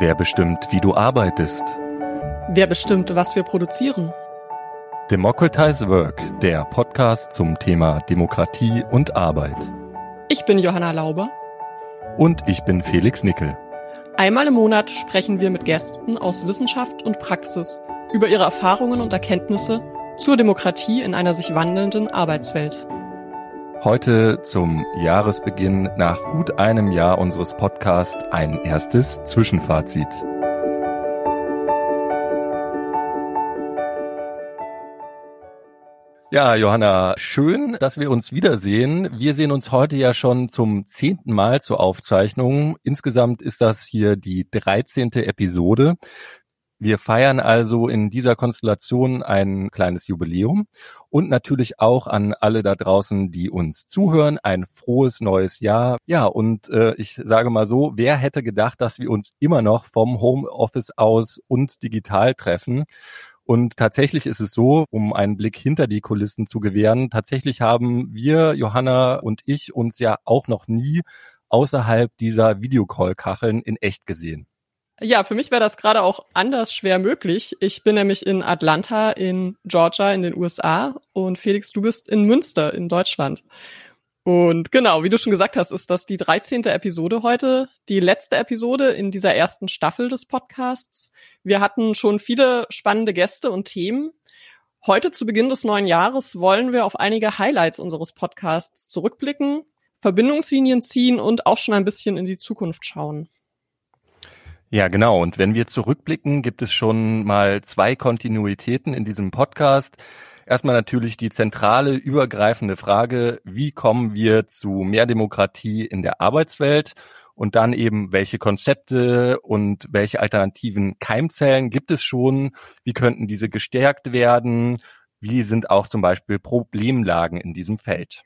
Wer bestimmt, wie du arbeitest? Wer bestimmt, was wir produzieren? Democratize Work, der Podcast zum Thema Demokratie und Arbeit. Ich bin Johanna Lauber. Und ich bin Felix Nickel. Einmal im Monat sprechen wir mit Gästen aus Wissenschaft und Praxis über ihre Erfahrungen und Erkenntnisse zur Demokratie in einer sich wandelnden Arbeitswelt. Heute zum Jahresbeginn nach gut einem Jahr unseres Podcasts ein erstes Zwischenfazit. Ja, Johanna, schön, dass wir uns wiedersehen. Wir sehen uns heute ja schon zum zehnten Mal zur Aufzeichnung. Insgesamt ist das hier die dreizehnte Episode. Wir feiern also in dieser Konstellation ein kleines Jubiläum und natürlich auch an alle da draußen, die uns zuhören, ein frohes neues Jahr. Ja, und äh, ich sage mal so, wer hätte gedacht, dass wir uns immer noch vom Homeoffice aus und digital treffen? Und tatsächlich ist es so, um einen Blick hinter die Kulissen zu gewähren, tatsächlich haben wir, Johanna und ich, uns ja auch noch nie außerhalb dieser Videocall-Kacheln in echt gesehen. Ja, für mich wäre das gerade auch anders schwer möglich. Ich bin nämlich in Atlanta in Georgia in den USA und Felix, du bist in Münster in Deutschland. Und genau, wie du schon gesagt hast, ist das die 13. Episode heute, die letzte Episode in dieser ersten Staffel des Podcasts. Wir hatten schon viele spannende Gäste und Themen. Heute zu Beginn des neuen Jahres wollen wir auf einige Highlights unseres Podcasts zurückblicken, Verbindungslinien ziehen und auch schon ein bisschen in die Zukunft schauen. Ja, genau. Und wenn wir zurückblicken, gibt es schon mal zwei Kontinuitäten in diesem Podcast. Erstmal natürlich die zentrale, übergreifende Frage, wie kommen wir zu mehr Demokratie in der Arbeitswelt? Und dann eben, welche Konzepte und welche alternativen Keimzellen gibt es schon? Wie könnten diese gestärkt werden? Wie sind auch zum Beispiel Problemlagen in diesem Feld?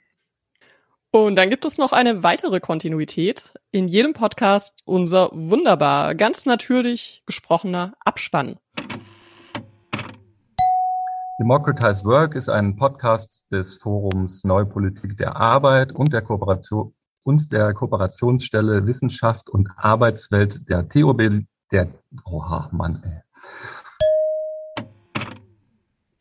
Und dann gibt es noch eine weitere Kontinuität. In jedem Podcast unser wunderbar, ganz natürlich gesprochener Abspann. Democratize Work ist ein Podcast des Forums Neue Politik der Arbeit und der Kooperation und der Kooperationsstelle Wissenschaft und Arbeitswelt der TOB, der, oha, Mann, ey.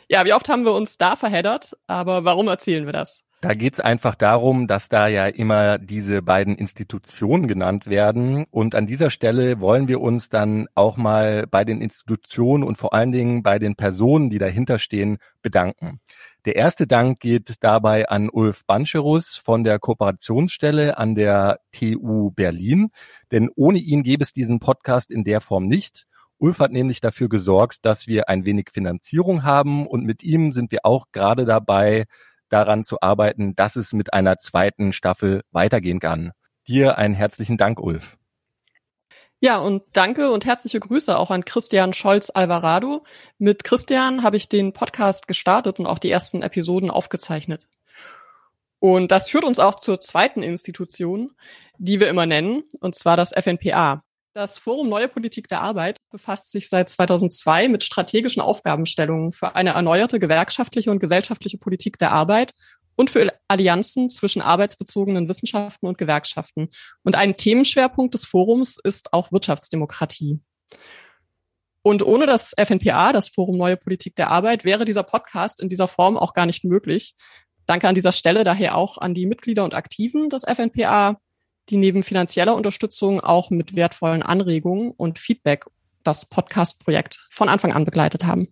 Ja, wie oft haben wir uns da verheddert, aber warum erzählen wir das? Da geht's einfach darum, dass da ja immer diese beiden Institutionen genannt werden. Und an dieser Stelle wollen wir uns dann auch mal bei den Institutionen und vor allen Dingen bei den Personen, die dahinter stehen, bedanken. Der erste Dank geht dabei an Ulf Bancherus von der Kooperationsstelle an der TU Berlin. Denn ohne ihn gäbe es diesen Podcast in der Form nicht. Ulf hat nämlich dafür gesorgt, dass wir ein wenig Finanzierung haben und mit ihm sind wir auch gerade dabei, daran zu arbeiten, dass es mit einer zweiten Staffel weitergehen kann. Dir einen herzlichen Dank, Ulf. Ja, und danke und herzliche Grüße auch an Christian Scholz Alvarado. Mit Christian habe ich den Podcast gestartet und auch die ersten Episoden aufgezeichnet. Und das führt uns auch zur zweiten Institution, die wir immer nennen, und zwar das FNPA. Das Forum Neue Politik der Arbeit befasst sich seit 2002 mit strategischen Aufgabenstellungen für eine erneuerte gewerkschaftliche und gesellschaftliche Politik der Arbeit und für Allianzen zwischen arbeitsbezogenen Wissenschaften und Gewerkschaften. Und ein Themenschwerpunkt des Forums ist auch Wirtschaftsdemokratie. Und ohne das FNPA, das Forum Neue Politik der Arbeit, wäre dieser Podcast in dieser Form auch gar nicht möglich. Danke an dieser Stelle daher auch an die Mitglieder und Aktiven des FNPA, die neben finanzieller Unterstützung auch mit wertvollen Anregungen und Feedback das Podcast-Projekt von Anfang an begleitet haben.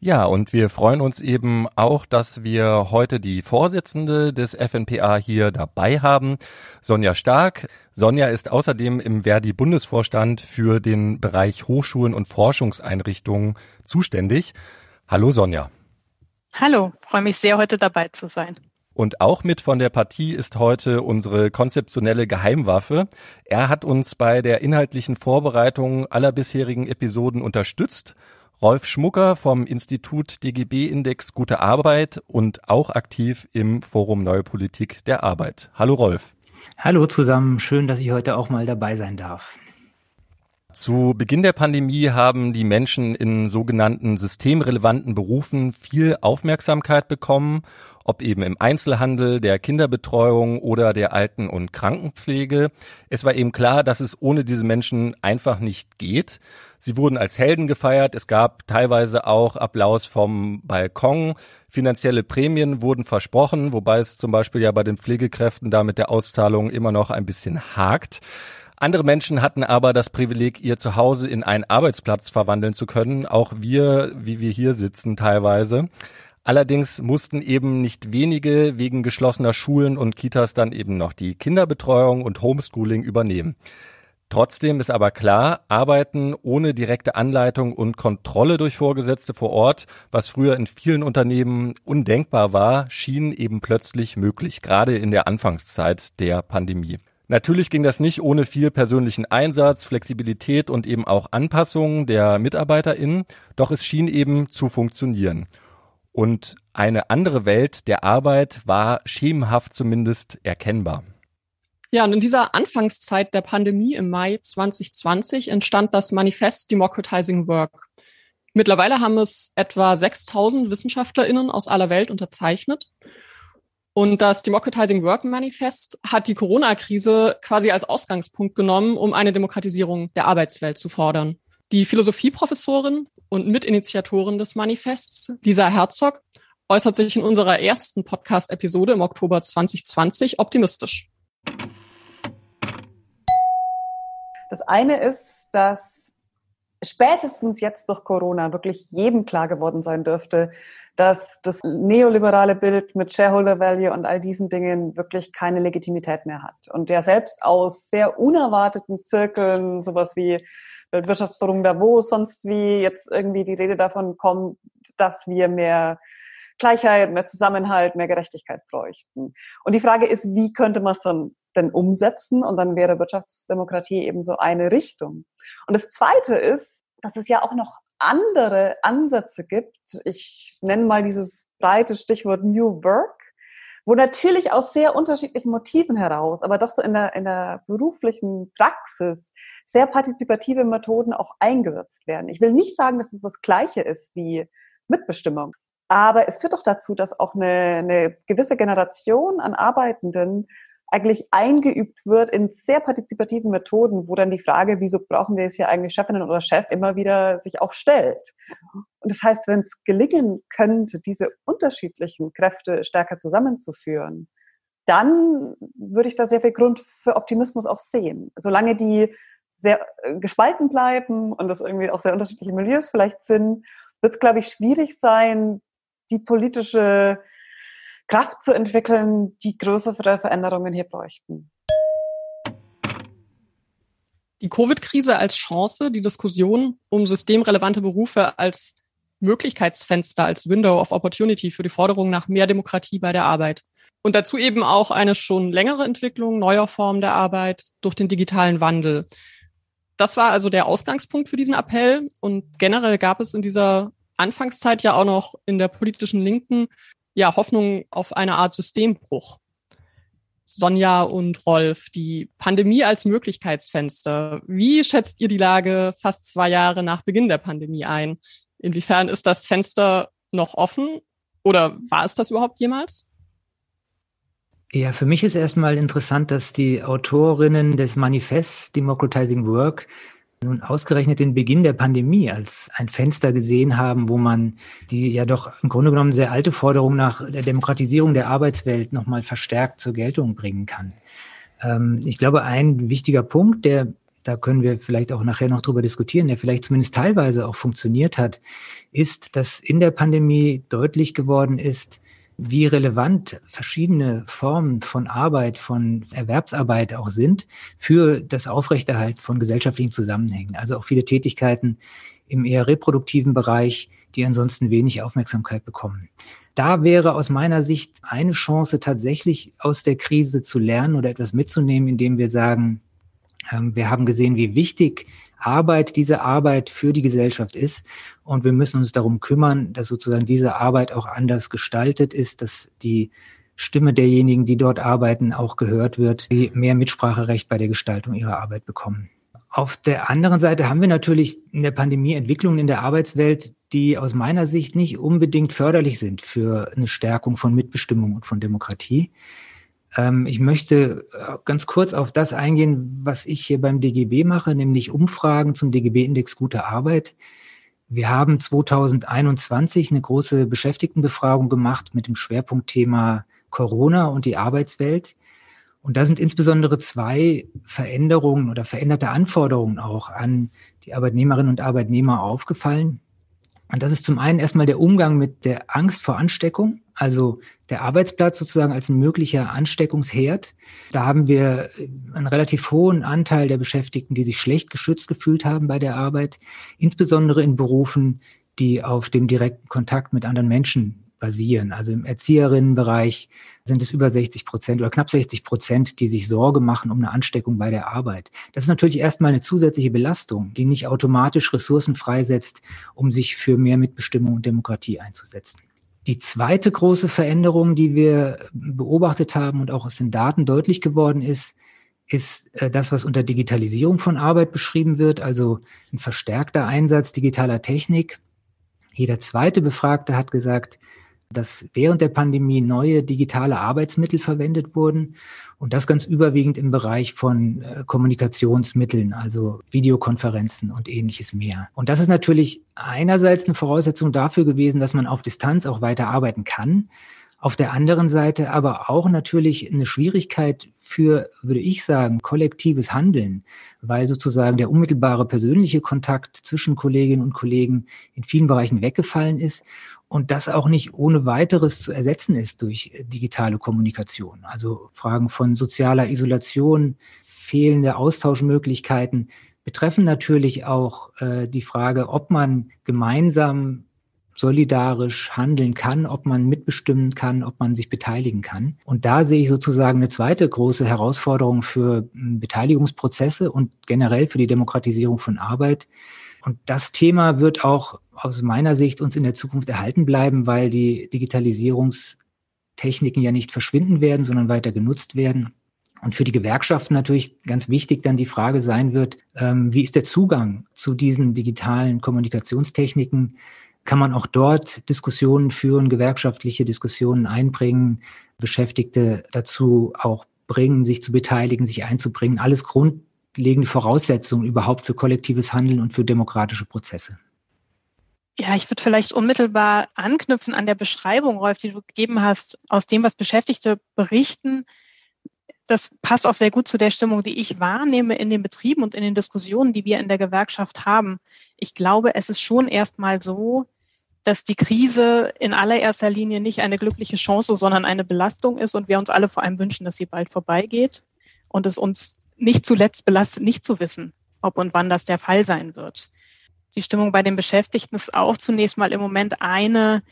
Ja, und wir freuen uns eben auch, dass wir heute die Vorsitzende des FNPA hier dabei haben, Sonja Stark. Sonja ist außerdem im Verdi-Bundesvorstand für den Bereich Hochschulen und Forschungseinrichtungen zuständig. Hallo Sonja. Hallo, freue mich sehr, heute dabei zu sein. Und auch mit von der Partie ist heute unsere konzeptionelle Geheimwaffe. Er hat uns bei der inhaltlichen Vorbereitung aller bisherigen Episoden unterstützt. Rolf Schmucker vom Institut DGB Index Gute Arbeit und auch aktiv im Forum Neue Politik der Arbeit. Hallo Rolf. Hallo zusammen, schön, dass ich heute auch mal dabei sein darf. Zu Beginn der Pandemie haben die Menschen in sogenannten systemrelevanten Berufen viel Aufmerksamkeit bekommen, ob eben im Einzelhandel, der Kinderbetreuung oder der Alten- und Krankenpflege. Es war eben klar, dass es ohne diese Menschen einfach nicht geht. Sie wurden als Helden gefeiert. Es gab teilweise auch Applaus vom Balkon. Finanzielle Prämien wurden versprochen, wobei es zum Beispiel ja bei den Pflegekräften da mit der Auszahlung immer noch ein bisschen hakt. Andere Menschen hatten aber das Privileg, ihr Zuhause in einen Arbeitsplatz verwandeln zu können. Auch wir, wie wir hier sitzen teilweise. Allerdings mussten eben nicht wenige wegen geschlossener Schulen und Kitas dann eben noch die Kinderbetreuung und Homeschooling übernehmen. Trotzdem ist aber klar, Arbeiten ohne direkte Anleitung und Kontrolle durch Vorgesetzte vor Ort, was früher in vielen Unternehmen undenkbar war, schien eben plötzlich möglich, gerade in der Anfangszeit der Pandemie. Natürlich ging das nicht ohne viel persönlichen Einsatz, Flexibilität und eben auch Anpassungen der MitarbeiterInnen, doch es schien eben zu funktionieren. Und eine andere Welt der Arbeit war schemenhaft zumindest erkennbar. Ja, und in dieser Anfangszeit der Pandemie im Mai 2020 entstand das Manifest Democratizing Work. Mittlerweile haben es etwa 6000 WissenschaftlerInnen aus aller Welt unterzeichnet. Und das Democratizing Work Manifest hat die Corona-Krise quasi als Ausgangspunkt genommen, um eine Demokratisierung der Arbeitswelt zu fordern. Die Philosophieprofessorin und Mitinitiatorin des Manifests, Lisa Herzog, äußert sich in unserer ersten Podcast-Episode im Oktober 2020 optimistisch. Das eine ist, dass spätestens jetzt durch Corona wirklich jedem klar geworden sein dürfte, dass das neoliberale Bild mit Shareholder Value und all diesen Dingen wirklich keine Legitimität mehr hat. Und der selbst aus sehr unerwarteten Zirkeln, sowas wie Weltwirtschaftsforum Davos, sonst wie jetzt irgendwie die Rede davon kommt, dass wir mehr Gleichheit, mehr Zusammenhalt, mehr Gerechtigkeit bräuchten. Und die Frage ist, wie könnte man es dann denn umsetzen? Und dann wäre Wirtschaftsdemokratie eben so eine Richtung. Und das Zweite ist, dass es ja auch noch andere Ansätze gibt. Ich nenne mal dieses breite Stichwort New Work, wo natürlich aus sehr unterschiedlichen Motiven heraus, aber doch so in der, in der beruflichen Praxis sehr partizipative Methoden auch eingesetzt werden. Ich will nicht sagen, dass es das Gleiche ist wie Mitbestimmung. Aber es führt doch dazu, dass auch eine, eine gewisse Generation an Arbeitenden eigentlich eingeübt wird in sehr partizipativen Methoden, wo dann die Frage, wieso brauchen wir es hier eigentlich Chefinnen oder Chef, immer wieder sich auch stellt. Und das heißt, wenn es gelingen könnte, diese unterschiedlichen Kräfte stärker zusammenzuführen, dann würde ich da sehr viel Grund für Optimismus auch sehen. Solange die sehr äh, gespalten bleiben und das irgendwie auch sehr unterschiedliche Milieus vielleicht sind, wird es, glaube ich, schwierig sein, die politische Kraft zu entwickeln, die größere Veränderungen hier bräuchten. Die Covid-Krise als Chance, die Diskussion um systemrelevante Berufe als Möglichkeitsfenster, als Window of Opportunity für die Forderung nach mehr Demokratie bei der Arbeit. Und dazu eben auch eine schon längere Entwicklung neuer Formen der Arbeit durch den digitalen Wandel. Das war also der Ausgangspunkt für diesen Appell. Und generell gab es in dieser Anfangszeit ja auch noch in der politischen Linken ja, Hoffnung auf eine Art Systembruch. Sonja und Rolf, die Pandemie als Möglichkeitsfenster. Wie schätzt ihr die Lage fast zwei Jahre nach Beginn der Pandemie ein? Inwiefern ist das Fenster noch offen oder war es das überhaupt jemals? Ja, für mich ist erstmal interessant, dass die Autorinnen des Manifests Democratizing Work nun ausgerechnet den Beginn der Pandemie als ein Fenster gesehen haben, wo man die ja doch im Grunde genommen sehr alte Forderung nach der Demokratisierung der Arbeitswelt nochmal verstärkt zur Geltung bringen kann. Ähm, ich glaube, ein wichtiger Punkt, der da können wir vielleicht auch nachher noch drüber diskutieren, der vielleicht zumindest teilweise auch funktioniert hat, ist, dass in der Pandemie deutlich geworden ist, wie relevant verschiedene Formen von Arbeit, von Erwerbsarbeit auch sind für das Aufrechterhalten von gesellschaftlichen Zusammenhängen. Also auch viele Tätigkeiten im eher reproduktiven Bereich, die ansonsten wenig Aufmerksamkeit bekommen. Da wäre aus meiner Sicht eine Chance tatsächlich aus der Krise zu lernen oder etwas mitzunehmen, indem wir sagen, ähm, wir haben gesehen, wie wichtig Arbeit diese Arbeit für die Gesellschaft ist. Und wir müssen uns darum kümmern, dass sozusagen diese Arbeit auch anders gestaltet ist, dass die Stimme derjenigen, die dort arbeiten, auch gehört wird, die mehr Mitspracherecht bei der Gestaltung ihrer Arbeit bekommen. Auf der anderen Seite haben wir natürlich in der Pandemie Entwicklungen in der Arbeitswelt, die aus meiner Sicht nicht unbedingt förderlich sind für eine Stärkung von Mitbestimmung und von Demokratie. Ähm, ich möchte äh, ganz kurz auf das eingehen, was ich hier beim DGB mache, nämlich Umfragen zum DGB-Index Gute Arbeit. Wir haben 2021 eine große Beschäftigtenbefragung gemacht mit dem Schwerpunktthema Corona und die Arbeitswelt. Und da sind insbesondere zwei Veränderungen oder veränderte Anforderungen auch an die Arbeitnehmerinnen und Arbeitnehmer aufgefallen. Und das ist zum einen erstmal der Umgang mit der Angst vor Ansteckung, also der Arbeitsplatz sozusagen als ein möglicher Ansteckungsherd. Da haben wir einen relativ hohen Anteil der Beschäftigten, die sich schlecht geschützt gefühlt haben bei der Arbeit, insbesondere in Berufen, die auf dem direkten Kontakt mit anderen Menschen basieren. Also im Erzieherinnenbereich sind es über 60 Prozent oder knapp 60 Prozent, die sich Sorge machen um eine Ansteckung bei der Arbeit. Das ist natürlich erstmal eine zusätzliche Belastung, die nicht automatisch Ressourcen freisetzt, um sich für mehr Mitbestimmung und Demokratie einzusetzen. Die zweite große Veränderung, die wir beobachtet haben und auch aus den Daten deutlich geworden ist, ist äh, das, was unter Digitalisierung von Arbeit beschrieben wird, also ein verstärkter Einsatz digitaler Technik. Jeder zweite Befragte hat gesagt, dass während der Pandemie neue digitale Arbeitsmittel verwendet wurden und das ganz überwiegend im Bereich von äh, Kommunikationsmitteln, also Videokonferenzen und ähnliches mehr. Und das ist natürlich einerseits eine Voraussetzung dafür gewesen, dass man auf Distanz auch weiter arbeiten kann. Auf der anderen Seite aber auch natürlich eine Schwierigkeit für, würde ich sagen, kollektives Handeln, weil sozusagen der unmittelbare persönliche Kontakt zwischen Kolleginnen und Kollegen in vielen Bereichen weggefallen ist und das auch nicht ohne weiteres zu ersetzen ist durch digitale Kommunikation. Also Fragen von sozialer Isolation, fehlende Austauschmöglichkeiten betreffen natürlich auch äh, die Frage, ob man gemeinsam solidarisch handeln kann, ob man mitbestimmen kann, ob man sich beteiligen kann. Und da sehe ich sozusagen eine zweite große Herausforderung für hm, Beteiligungsprozesse und generell für die Demokratisierung von Arbeit. Und das Thema wird auch aus meiner Sicht uns in der Zukunft erhalten bleiben, weil die Digitalisierungstechniken ja nicht verschwinden werden, sondern weiter genutzt werden. Und für die Gewerkschaften natürlich ganz wichtig dann die Frage sein wird, ähm, wie ist der Zugang zu diesen digitalen Kommunikationstechniken? kann man auch dort Diskussionen führen, gewerkschaftliche Diskussionen einbringen, Beschäftigte dazu auch bringen, sich zu beteiligen, sich einzubringen. Alles grundlegende Voraussetzungen überhaupt für kollektives Handeln und für demokratische Prozesse. Ja, ich würde vielleicht unmittelbar anknüpfen an der Beschreibung, Rolf, die du gegeben hast, aus dem, was Beschäftigte berichten. Das passt auch sehr gut zu der Stimmung, die ich wahrnehme in den Betrieben und in den Diskussionen, die wir in der Gewerkschaft haben. Ich glaube, es ist schon erstmal so, dass die Krise in allererster Linie nicht eine glückliche Chance, sondern eine Belastung ist und wir uns alle vor allem wünschen, dass sie bald vorbeigeht und es uns nicht zuletzt belastet, nicht zu wissen, ob und wann das der Fall sein wird. Die Stimmung bei den Beschäftigten ist auch zunächst mal im Moment eine,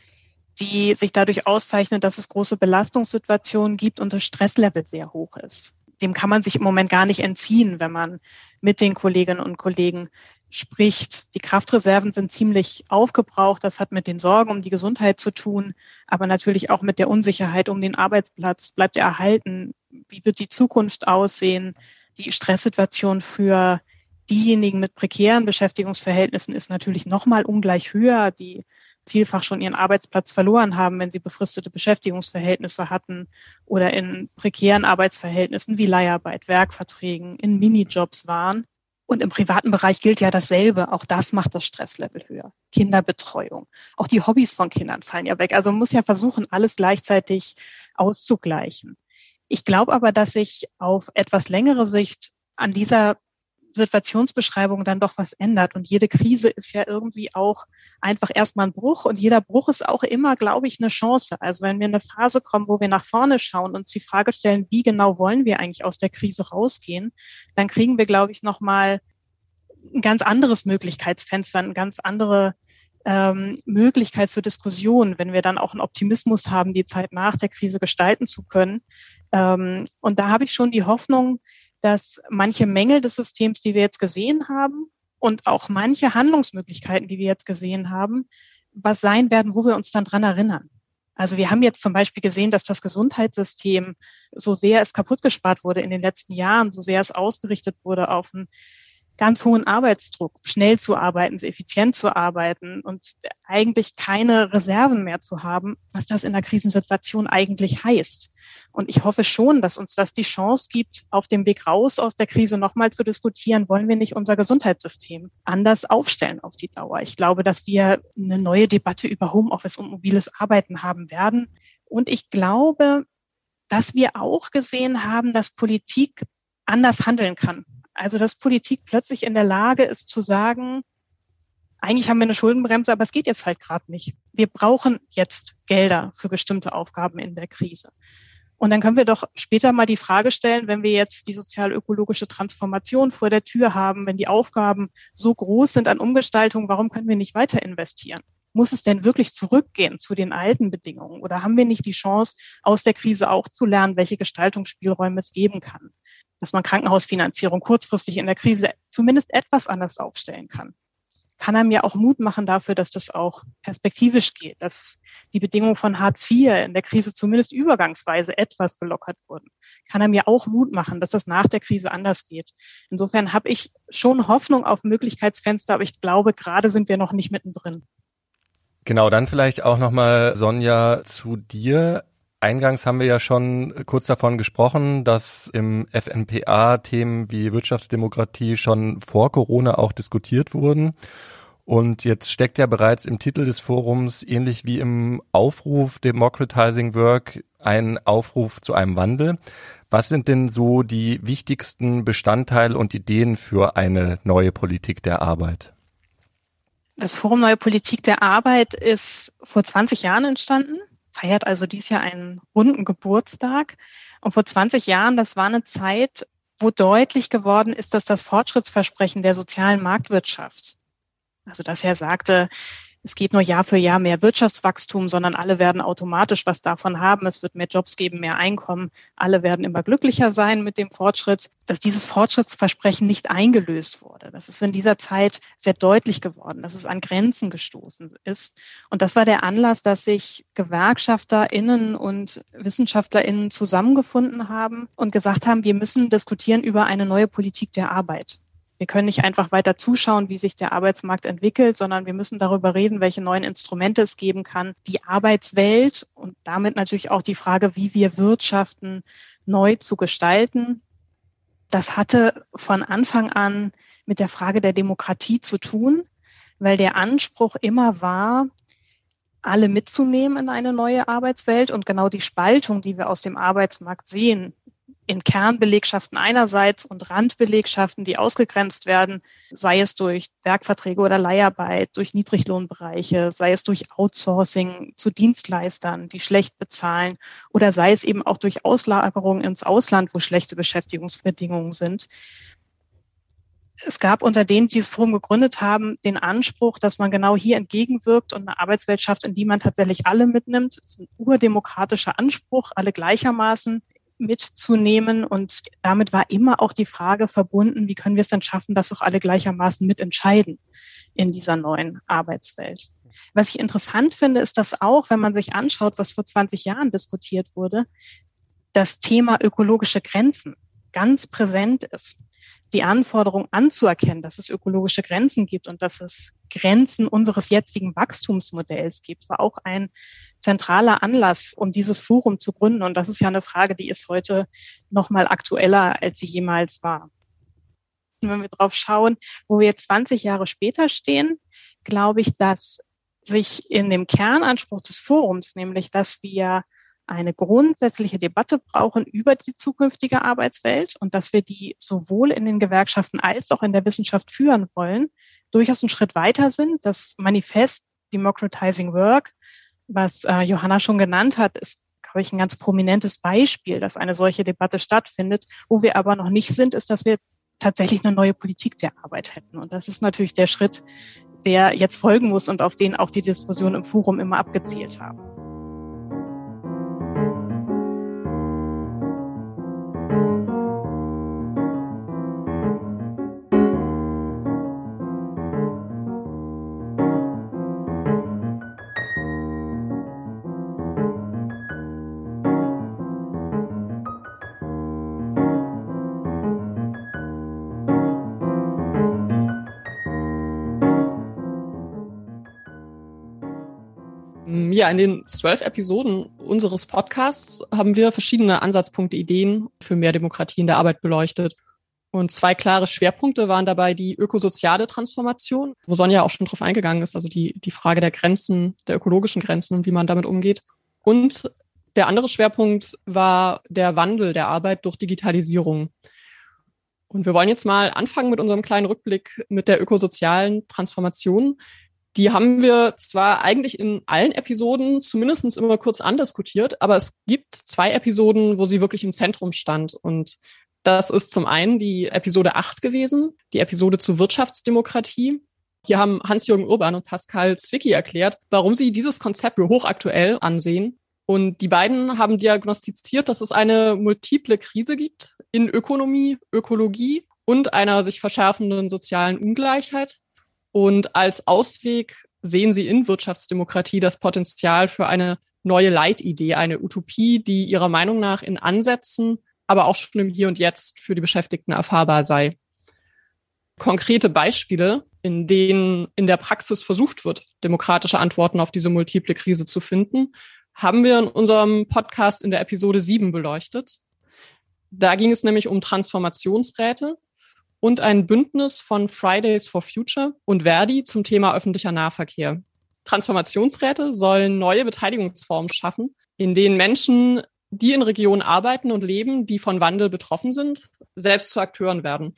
die sich dadurch auszeichnet, dass es große Belastungssituationen gibt und das Stresslevel sehr hoch ist. Dem kann man sich im Moment gar nicht entziehen, wenn man mit den Kolleginnen und Kollegen spricht. Die Kraftreserven sind ziemlich aufgebraucht. Das hat mit den Sorgen um die Gesundheit zu tun, aber natürlich auch mit der Unsicherheit um den Arbeitsplatz. Bleibt er erhalten? Wie wird die Zukunft aussehen? Die Stresssituation für diejenigen mit prekären Beschäftigungsverhältnissen ist natürlich nochmal ungleich höher, die vielfach schon ihren Arbeitsplatz verloren haben, wenn sie befristete Beschäftigungsverhältnisse hatten oder in prekären Arbeitsverhältnissen wie Leiharbeit, Werkverträgen, in Minijobs waren. Und im privaten Bereich gilt ja dasselbe. Auch das macht das Stresslevel höher. Kinderbetreuung. Auch die Hobbys von Kindern fallen ja weg. Also man muss ja versuchen, alles gleichzeitig auszugleichen. Ich glaube aber, dass sich auf etwas längere Sicht an dieser Situationsbeschreibung dann doch was ändert. Und jede Krise ist ja irgendwie auch einfach erstmal ein Bruch. Und jeder Bruch ist auch immer, glaube ich, eine Chance. Also wenn wir in eine Phase kommen, wo wir nach vorne schauen und uns die Frage stellen, wie genau wollen wir eigentlich aus der Krise rausgehen, dann kriegen wir, glaube ich, nochmal ein ganz anderes Möglichkeitsfenster, eine ganz andere ähm, Möglichkeit zur Diskussion, wenn wir dann auch einen Optimismus haben, die Zeit nach der Krise gestalten zu können. Ähm, und da habe ich schon die Hoffnung, dass manche Mängel des Systems, die wir jetzt gesehen haben, und auch manche Handlungsmöglichkeiten, die wir jetzt gesehen haben, was sein werden, wo wir uns dann dran erinnern. Also wir haben jetzt zum Beispiel gesehen, dass das Gesundheitssystem, so sehr es kaputt gespart wurde in den letzten Jahren, so sehr es ausgerichtet wurde auf ein ganz hohen Arbeitsdruck, schnell zu arbeiten, effizient zu arbeiten und eigentlich keine Reserven mehr zu haben, was das in der Krisensituation eigentlich heißt. Und ich hoffe schon, dass uns das die Chance gibt, auf dem Weg raus aus der Krise nochmal zu diskutieren, wollen wir nicht unser Gesundheitssystem anders aufstellen auf die Dauer. Ich glaube, dass wir eine neue Debatte über Homeoffice und mobiles Arbeiten haben werden. Und ich glaube, dass wir auch gesehen haben, dass Politik anders handeln kann. Also dass Politik plötzlich in der Lage ist zu sagen, eigentlich haben wir eine Schuldenbremse, aber es geht jetzt halt gerade nicht. Wir brauchen jetzt Gelder für bestimmte Aufgaben in der Krise. Und dann können wir doch später mal die Frage stellen, wenn wir jetzt die sozial-ökologische Transformation vor der Tür haben, wenn die Aufgaben so groß sind an Umgestaltung, warum können wir nicht weiter investieren? Muss es denn wirklich zurückgehen zu den alten Bedingungen? Oder haben wir nicht die Chance, aus der Krise auch zu lernen, welche Gestaltungsspielräume es geben kann? Dass man Krankenhausfinanzierung kurzfristig in der Krise zumindest etwas anders aufstellen kann kann einem ja auch Mut machen dafür, dass das auch perspektivisch geht, dass die Bedingungen von Hartz IV in der Krise zumindest übergangsweise etwas gelockert wurden. Kann einem ja auch Mut machen, dass das nach der Krise anders geht. Insofern habe ich schon Hoffnung auf Möglichkeitsfenster, aber ich glaube, gerade sind wir noch nicht mittendrin. Genau, dann vielleicht auch nochmal, Sonja, zu dir. Eingangs haben wir ja schon kurz davon gesprochen, dass im FNPA Themen wie Wirtschaftsdemokratie schon vor Corona auch diskutiert wurden. Und jetzt steckt ja bereits im Titel des Forums, ähnlich wie im Aufruf Democratizing Work, ein Aufruf zu einem Wandel. Was sind denn so die wichtigsten Bestandteile und Ideen für eine neue Politik der Arbeit? Das Forum Neue Politik der Arbeit ist vor 20 Jahren entstanden feiert also dies Jahr einen runden Geburtstag. Und vor 20 Jahren, das war eine Zeit, wo deutlich geworden ist, dass das Fortschrittsversprechen der sozialen Marktwirtschaft, also dass er sagte, es geht nur Jahr für Jahr mehr Wirtschaftswachstum, sondern alle werden automatisch was davon haben. Es wird mehr Jobs geben, mehr Einkommen. Alle werden immer glücklicher sein mit dem Fortschritt. Dass dieses Fortschrittsversprechen nicht eingelöst wurde. Das ist in dieser Zeit sehr deutlich geworden, dass es an Grenzen gestoßen ist. Und das war der Anlass, dass sich GewerkschafterInnen und WissenschaftlerInnen zusammengefunden haben und gesagt haben, wir müssen diskutieren über eine neue Politik der Arbeit. Wir können nicht einfach weiter zuschauen, wie sich der Arbeitsmarkt entwickelt, sondern wir müssen darüber reden, welche neuen Instrumente es geben kann, die Arbeitswelt und damit natürlich auch die Frage, wie wir wirtschaften, neu zu gestalten. Das hatte von Anfang an mit der Frage der Demokratie zu tun, weil der Anspruch immer war, alle mitzunehmen in eine neue Arbeitswelt und genau die Spaltung, die wir aus dem Arbeitsmarkt sehen, in Kernbelegschaften einerseits und Randbelegschaften, die ausgegrenzt werden, sei es durch Werkverträge oder Leiharbeit, durch Niedriglohnbereiche, sei es durch Outsourcing zu Dienstleistern, die schlecht bezahlen, oder sei es eben auch durch Auslagerung ins Ausland, wo schlechte Beschäftigungsbedingungen sind. Es gab unter denen, die dieses Forum gegründet haben, den Anspruch, dass man genau hier entgegenwirkt und eine Arbeitswelt schafft, in die man tatsächlich alle mitnimmt. Das ist ein urdemokratischer Anspruch, alle gleichermaßen mitzunehmen. Und damit war immer auch die Frage verbunden, wie können wir es denn schaffen, dass auch alle gleichermaßen mitentscheiden in dieser neuen Arbeitswelt. Was ich interessant finde, ist, dass auch, wenn man sich anschaut, was vor 20 Jahren diskutiert wurde, das Thema ökologische Grenzen ganz präsent ist die Anforderung anzuerkennen, dass es ökologische Grenzen gibt und dass es Grenzen unseres jetzigen Wachstumsmodells gibt, war auch ein zentraler Anlass, um dieses Forum zu gründen. Und das ist ja eine Frage, die ist heute noch mal aktueller, als sie jemals war. Wenn wir drauf schauen, wo wir jetzt 20 Jahre später stehen, glaube ich, dass sich in dem Kernanspruch des Forums, nämlich dass wir eine grundsätzliche Debatte brauchen über die zukünftige Arbeitswelt und dass wir die sowohl in den Gewerkschaften als auch in der Wissenschaft führen wollen, durchaus einen Schritt weiter sind. Das Manifest Democratizing Work, was äh, Johanna schon genannt hat, ist, glaube ich, ein ganz prominentes Beispiel, dass eine solche Debatte stattfindet. Wo wir aber noch nicht sind, ist, dass wir tatsächlich eine neue Politik der Arbeit hätten. Und das ist natürlich der Schritt, der jetzt folgen muss und auf den auch die Diskussion im Forum immer abgezielt haben. Ja, in den zwölf Episoden unseres Podcasts haben wir verschiedene Ansatzpunkte, Ideen für mehr Demokratie in der Arbeit beleuchtet. Und zwei klare Schwerpunkte waren dabei die ökosoziale Transformation, wo Sonja auch schon drauf eingegangen ist, also die, die Frage der Grenzen, der ökologischen Grenzen und wie man damit umgeht. Und der andere Schwerpunkt war der Wandel der Arbeit durch Digitalisierung. Und wir wollen jetzt mal anfangen mit unserem kleinen Rückblick mit der ökosozialen Transformation. Die haben wir zwar eigentlich in allen Episoden zumindest immer kurz andiskutiert, aber es gibt zwei Episoden, wo sie wirklich im Zentrum stand. Und das ist zum einen die Episode 8 gewesen, die Episode zur Wirtschaftsdemokratie. Hier haben Hans-Jürgen Urban und Pascal Zwicky erklärt, warum sie dieses Konzept für hochaktuell ansehen. Und die beiden haben diagnostiziert, dass es eine multiple Krise gibt in Ökonomie, Ökologie und einer sich verschärfenden sozialen Ungleichheit. Und als Ausweg sehen sie in Wirtschaftsdemokratie das Potenzial für eine neue Leitidee, eine Utopie, die ihrer Meinung nach in Ansätzen, aber auch schon im Hier und Jetzt für die Beschäftigten erfahrbar sei. Konkrete Beispiele, in denen in der Praxis versucht wird, demokratische Antworten auf diese multiple Krise zu finden, haben wir in unserem Podcast in der Episode 7 beleuchtet. Da ging es nämlich um Transformationsräte und ein Bündnis von Fridays for Future und Verdi zum Thema öffentlicher Nahverkehr. Transformationsräte sollen neue Beteiligungsformen schaffen, in denen Menschen, die in Regionen arbeiten und leben, die von Wandel betroffen sind, selbst zu Akteuren werden.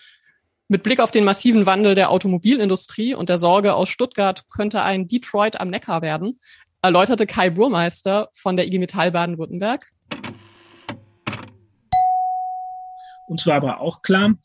Mit Blick auf den massiven Wandel der Automobilindustrie und der Sorge aus Stuttgart könnte ein Detroit am Neckar werden, erläuterte Kai Burmeister von der IG Metall Baden-Württemberg. Und zwar aber auch klar,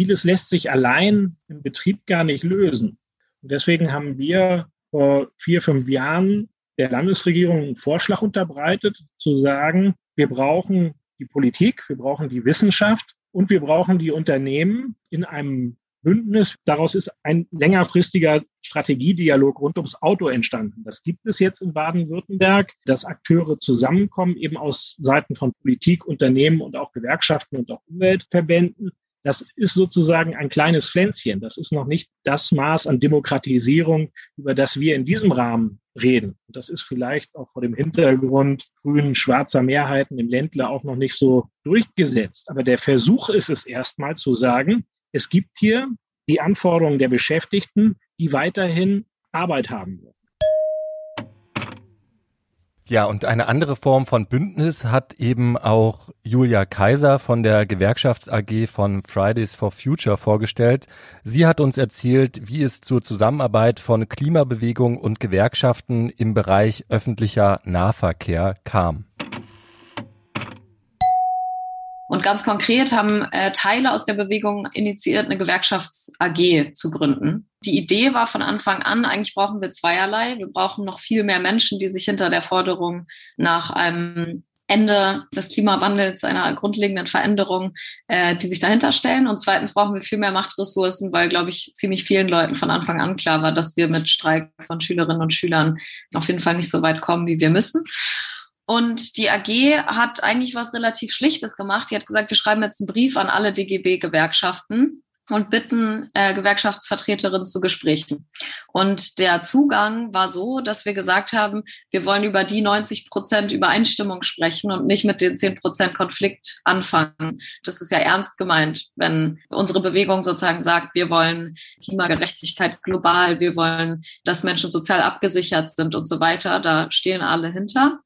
vieles lässt sich allein im Betrieb gar nicht lösen. Und deswegen haben wir vor vier, fünf Jahren der Landesregierung einen Vorschlag unterbreitet, zu sagen, wir brauchen die Politik, wir brauchen die Wissenschaft und wir brauchen die Unternehmen in einem Bündnis. Daraus ist ein längerfristiger Strategiedialog rund ums Auto entstanden. Das gibt es jetzt in Baden-Württemberg, dass Akteure zusammenkommen, eben aus Seiten von Politik, Unternehmen und auch Gewerkschaften und auch Umweltverbänden. Das ist sozusagen ein kleines Pflänzchen. Das ist noch nicht das Maß an Demokratisierung, über das wir in diesem Rahmen reden. Und das ist vielleicht auch vor dem Hintergrund grün schwarzer Mehrheiten im Ländler auch noch nicht so durchgesetzt. Aber der Versuch ist es erstmal zu sagen, es gibt hier die Anforderungen der Beschäftigten, die weiterhin Arbeit haben werden. Ja, und eine andere Form von Bündnis hat eben auch Julia Kaiser von der Gewerkschafts AG von Fridays for Future vorgestellt. Sie hat uns erzählt, wie es zur Zusammenarbeit von Klimabewegung und Gewerkschaften im Bereich öffentlicher Nahverkehr kam. Und ganz konkret haben äh, Teile aus der Bewegung initiiert, eine Gewerkschafts-AG zu gründen. Die Idee war von Anfang an, eigentlich brauchen wir zweierlei. Wir brauchen noch viel mehr Menschen, die sich hinter der Forderung nach einem Ende des Klimawandels, einer grundlegenden Veränderung, äh, die sich dahinter stellen. Und zweitens brauchen wir viel mehr Machtressourcen, weil, glaube ich, ziemlich vielen Leuten von Anfang an klar war, dass wir mit Streiks von Schülerinnen und Schülern auf jeden Fall nicht so weit kommen, wie wir müssen. Und die AG hat eigentlich was relativ Schlichtes gemacht. Die hat gesagt, wir schreiben jetzt einen Brief an alle DGB-Gewerkschaften und bitten äh, Gewerkschaftsvertreterinnen zu Gesprächen. Und der Zugang war so, dass wir gesagt haben, wir wollen über die 90 Prozent Übereinstimmung sprechen und nicht mit den 10 Prozent Konflikt anfangen. Das ist ja ernst gemeint, wenn unsere Bewegung sozusagen sagt, wir wollen Klimagerechtigkeit global, wir wollen, dass Menschen sozial abgesichert sind und so weiter. Da stehen alle hinter.